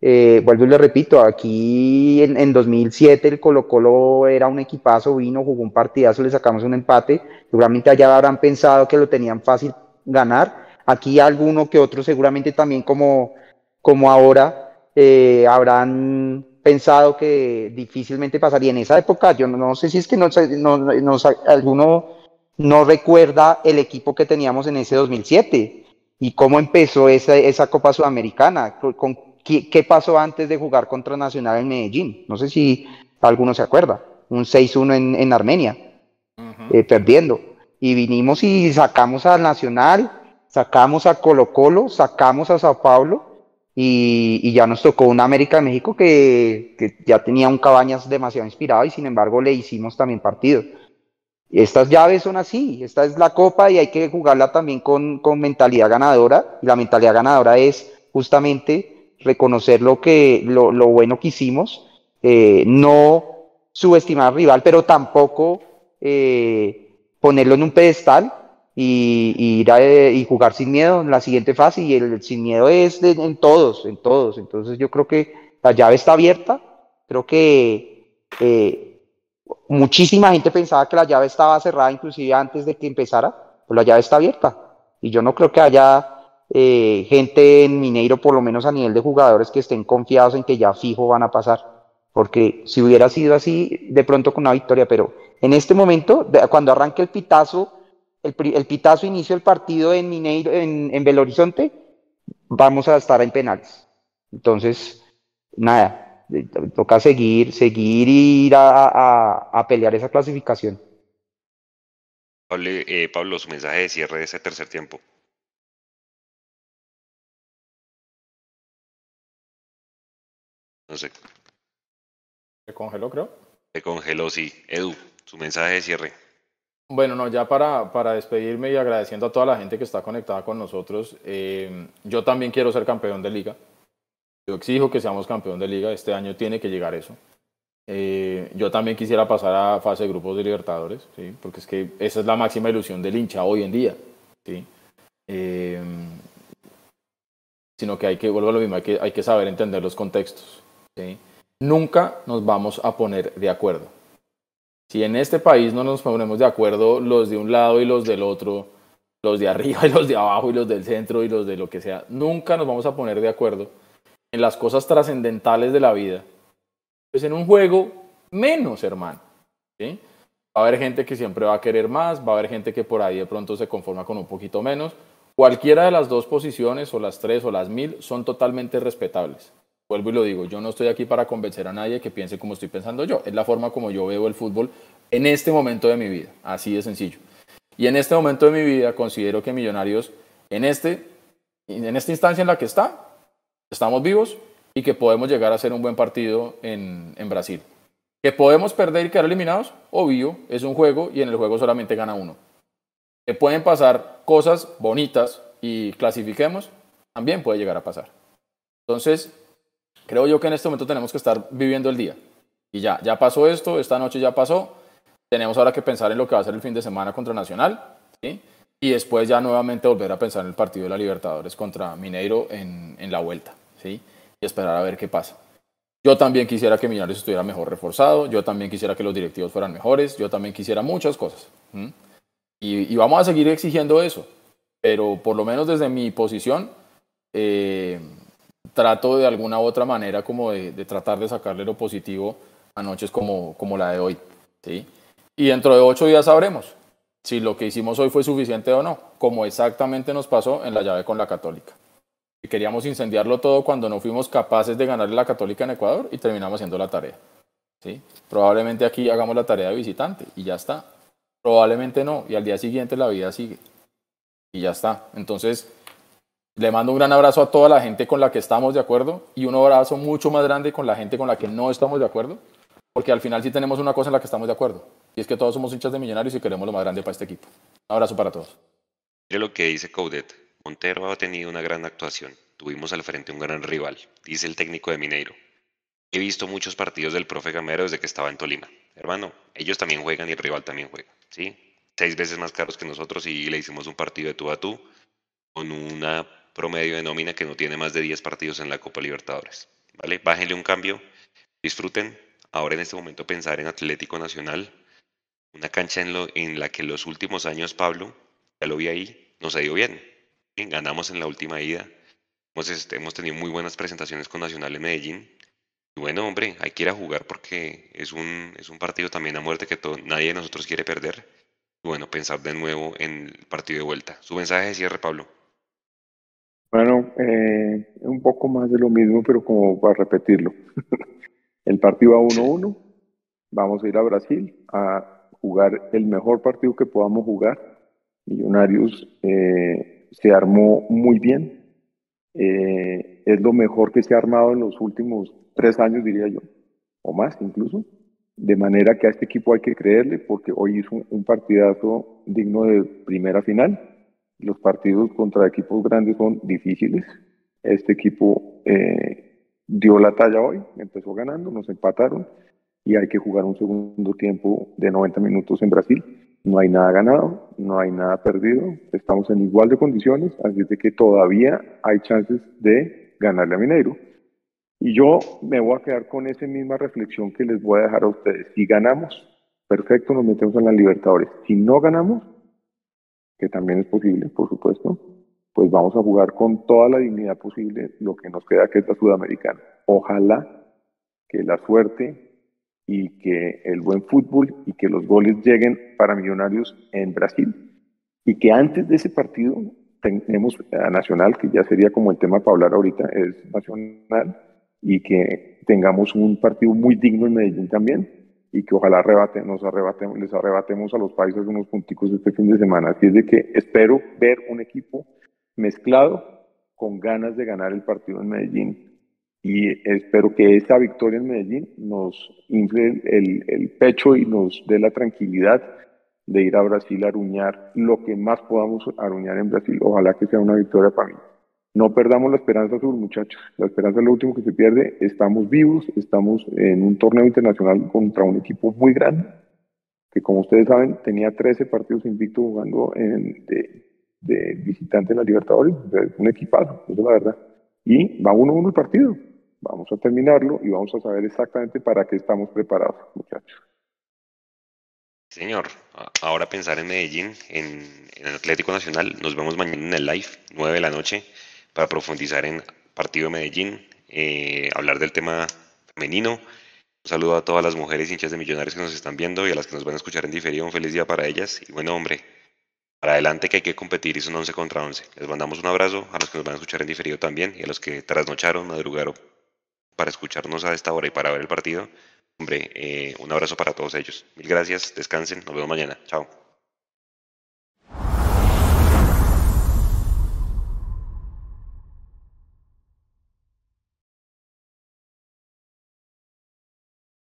Eh, vuelvo y le repito, aquí en, en, 2007 el Colo Colo era un equipazo, vino, jugó un partidazo, le sacamos un empate, seguramente allá habrán pensado que lo tenían fácil ganar, aquí alguno que otro seguramente también como, como ahora eh, habrán pensado que difícilmente pasaría. En esa época, yo no, no sé si es que no, no, no, alguno no recuerda el equipo que teníamos en ese 2007 y cómo empezó esa, esa Copa Sudamericana, con ¿Qué, pasó antes de jugar contra Nacional en Medellín? No sé si alguno se acuerda. Un 6-1 en, en, Armenia, eh, perdiendo. Y vinimos y sacamos al Nacional, sacamos a Colo Colo, sacamos a Sao Paulo y, y ya nos tocó un América de México que, que, ya tenía un Cabañas demasiado inspirado y sin embargo le hicimos también partido. Estas llaves son así, esta es la copa y hay que jugarla también con, con mentalidad ganadora. Y la mentalidad ganadora es justamente reconocer lo, que, lo, lo bueno que hicimos, eh, no subestimar al rival, pero tampoco eh, ponerlo en un pedestal y, ir a, y jugar sin miedo en la siguiente fase. Y el, sin miedo es en todos, en todos. Entonces yo creo que la llave está abierta. Creo que eh, muchísima gente pensaba que la llave estaba cerrada inclusive antes de que empezara, pero la llave está abierta. Y yo no creo que haya eh, gente en Mineiro, por lo menos a nivel de jugadores, que estén confiados en que ya fijo van a pasar. porque si hubiera sido así, de pronto con una victoria, pero en este momento, cuando arranque el pitazo, el, pitazo inicio el partido en Mineiro, en, en Belo Horizonte, vamos a estar en penales. Entonces, nada, toca seguir, seguir y ir a, pelear esa clasificación. Eh, Pablo, su mensaje de cierre de ese tercer tiempo. No sé. Se congeló, creo. Se congeló, sí. Edu, su mensaje de cierre. Bueno, no, ya para, para despedirme y agradeciendo a toda la gente que está conectada con nosotros, eh, yo también quiero ser campeón de liga. Yo exijo que seamos campeón de liga. Este año tiene que llegar eso. Eh, yo también quisiera pasar a fase de grupos de Libertadores, ¿sí? porque es que esa es la máxima ilusión del hincha hoy en día. ¿sí? Eh, sino que hay que, vuelvo a lo mismo, hay que, hay que saber entender los contextos. Nunca nos vamos a poner de acuerdo. Si en este país no nos ponemos de acuerdo los de un lado y los del otro, los de arriba y los de abajo y los del centro y los de lo que sea, nunca nos vamos a poner de acuerdo en las cosas trascendentales de la vida. Pues en un juego, menos, hermano. Va a haber gente que siempre va a querer más, va a haber gente que por ahí de pronto se conforma con un poquito menos. Cualquiera de las dos posiciones, o las tres o las mil, son totalmente respetables. Vuelvo y lo digo, yo no estoy aquí para convencer a nadie que piense como estoy pensando yo. Es la forma como yo veo el fútbol en este momento de mi vida. Así de sencillo. Y en este momento de mi vida considero que Millonarios, en, este, en esta instancia en la que está, estamos vivos y que podemos llegar a hacer un buen partido en, Brasil. Que podemos perder y quedar eliminados, obvio, es un juego y en el juego solamente gana uno. Que pueden pasar cosas bonitas y clasifiquemos, también puede llegar a pasar. Entonces, Creo yo que en este momento tenemos que estar viviendo el día. Y ya, ya pasó esto, esta noche ya pasó. Tenemos ahora que pensar en lo que va a ser el fin de semana contra Nacional. ¿sí? Y después ya nuevamente volver a pensar en el partido de la Libertadores contra Mineiro en, en la vuelta. ¿sí? Y esperar a ver qué pasa. Yo también quisiera que Millonarios estuviera mejor reforzado. Yo también quisiera que los directivos fueran mejores. Yo también quisiera muchas cosas. Y, vamos a seguir exigiendo eso. Pero por lo menos desde mi posición, eh, trato de alguna u otra manera como de, tratar de sacarle lo positivo a noches como, como la de hoy. ¿sí? Y dentro de ocho días sabremos si lo que hicimos hoy fue suficiente o no, como exactamente nos pasó en la llave con la Católica. Queríamos incendiarlo todo cuando no fuimos capaces de ganarle la Católica en Ecuador y terminamos haciendo la tarea. ¿sí? Probablemente aquí hagamos la tarea de visitante y ya está. Probablemente no, y al día siguiente la vida sigue. Y ya está. Entonces, le mando un gran abrazo a toda la gente con la que estamos de acuerdo y un abrazo mucho más grande con la gente con la que no estamos de acuerdo, porque al final sí tenemos una cosa en la que estamos de acuerdo, y es que todos somos hinchas de millonarios y queremos lo más grande para este equipo. Abrazo para todos. Mire lo que dice Coudet. Montero ha tenido una gran actuación. Tuvimos al frente un gran rival, dice el técnico de Mineiro. He visto muchos partidos del profe Gamero desde que estaba en Tolima. Hermano, ellos también juegan y el rival también juega, ¿sí? Seis veces más caros que nosotros y le hicimos un partido de tú a tú con una promedio de nómina que no tiene más de 10 partidos en la Copa Libertadores. ¿vale? Bájenle un cambio, disfruten. Ahora en este momento pensar en Atlético Nacional, una cancha en, lo, en la que en los últimos años, Pablo, ya lo vi ahí, nos ha ido bien. Ganamos en la última ida, hemos, este, hemos tenido muy buenas presentaciones con Nacional en Medellín. Y bueno, hombre, hay que ir a jugar porque es un, es un partido también a muerte que todo, nadie de nosotros quiere perder. Y bueno, pensar de nuevo en el partido de vuelta. Su mensaje de cierre, Pablo. Bueno, eh, un poco más de lo mismo, pero como para repetirlo. el partido a 1-1, vamos a ir a Brasil a jugar el mejor partido que podamos jugar. Millonarios eh, se armó muy bien. Eh, es lo mejor que se ha armado en los últimos tres años, diría yo, o más incluso. De manera que a este equipo hay que creerle porque hoy hizo un partidazo digno de primera final los partidos contra equipos grandes son difíciles. Este equipo eh, dio la talla hoy, empezó ganando, nos empataron y hay que jugar un segundo tiempo de 90 minutos en Brasil. No hay nada ganado, no hay nada perdido, estamos en igual de condiciones, así de que todavía hay chances de ganarle a Mineiro. Y yo me voy a quedar con esa misma reflexión que les voy a dejar a ustedes. Si ganamos, perfecto, nos metemos en la Libertadores. Si no ganamos, que también es posible, por supuesto, pues vamos a jugar con toda la dignidad posible lo que nos queda que es la sudamericana. Ojalá que la suerte y que el buen fútbol y que los goles lleguen para Millonarios en Brasil. Y que antes de ese partido tenemos a Nacional, que ya sería como el tema para hablar ahorita, es Nacional, y que tengamos un partido muy digno en Medellín también, y que ojalá arrebate, nos arrebatemos, les arrebatemos a los países unos punticos este fin de semana. Así es de que espero ver un equipo mezclado con ganas de ganar el partido en Medellín y espero que esa victoria en Medellín nos infle el, pecho y nos dé la tranquilidad de ir a Brasil a aruñar lo que más podamos aruñar en Brasil. Ojalá que sea una victoria para mí. No perdamos la esperanza azul, muchachos. La esperanza es lo último que se pierde. Estamos vivos, estamos en un torneo internacional contra un equipo muy grande, que como ustedes saben tenía 13 partidos invictos jugando en, de, de visitante en la Libertadores. un equipazo, eso es la verdad. Y va uno a uno el partido. Vamos a terminarlo y vamos a saber exactamente para qué estamos preparados, muchachos. Señor, ahora pensar en Medellín, en, el Atlético Nacional. Nos vemos mañana en el live, 9 de la noche, para profundizar en partido de Medellín, eh, hablar del tema femenino. Un saludo a todas las mujeres hinchas de Millonarios que nos están viendo y a las que nos van a escuchar en diferido. Un feliz día para ellas. Y bueno, hombre, para adelante que hay que competir y son 11 contra 11. Les mandamos un abrazo a los que nos van a escuchar en diferido también y a los que trasnocharon, madrugaron para escucharnos a esta hora y para ver el partido. Hombre, eh, un abrazo para todos ellos. Mil gracias, descansen, nos vemos mañana. Chao.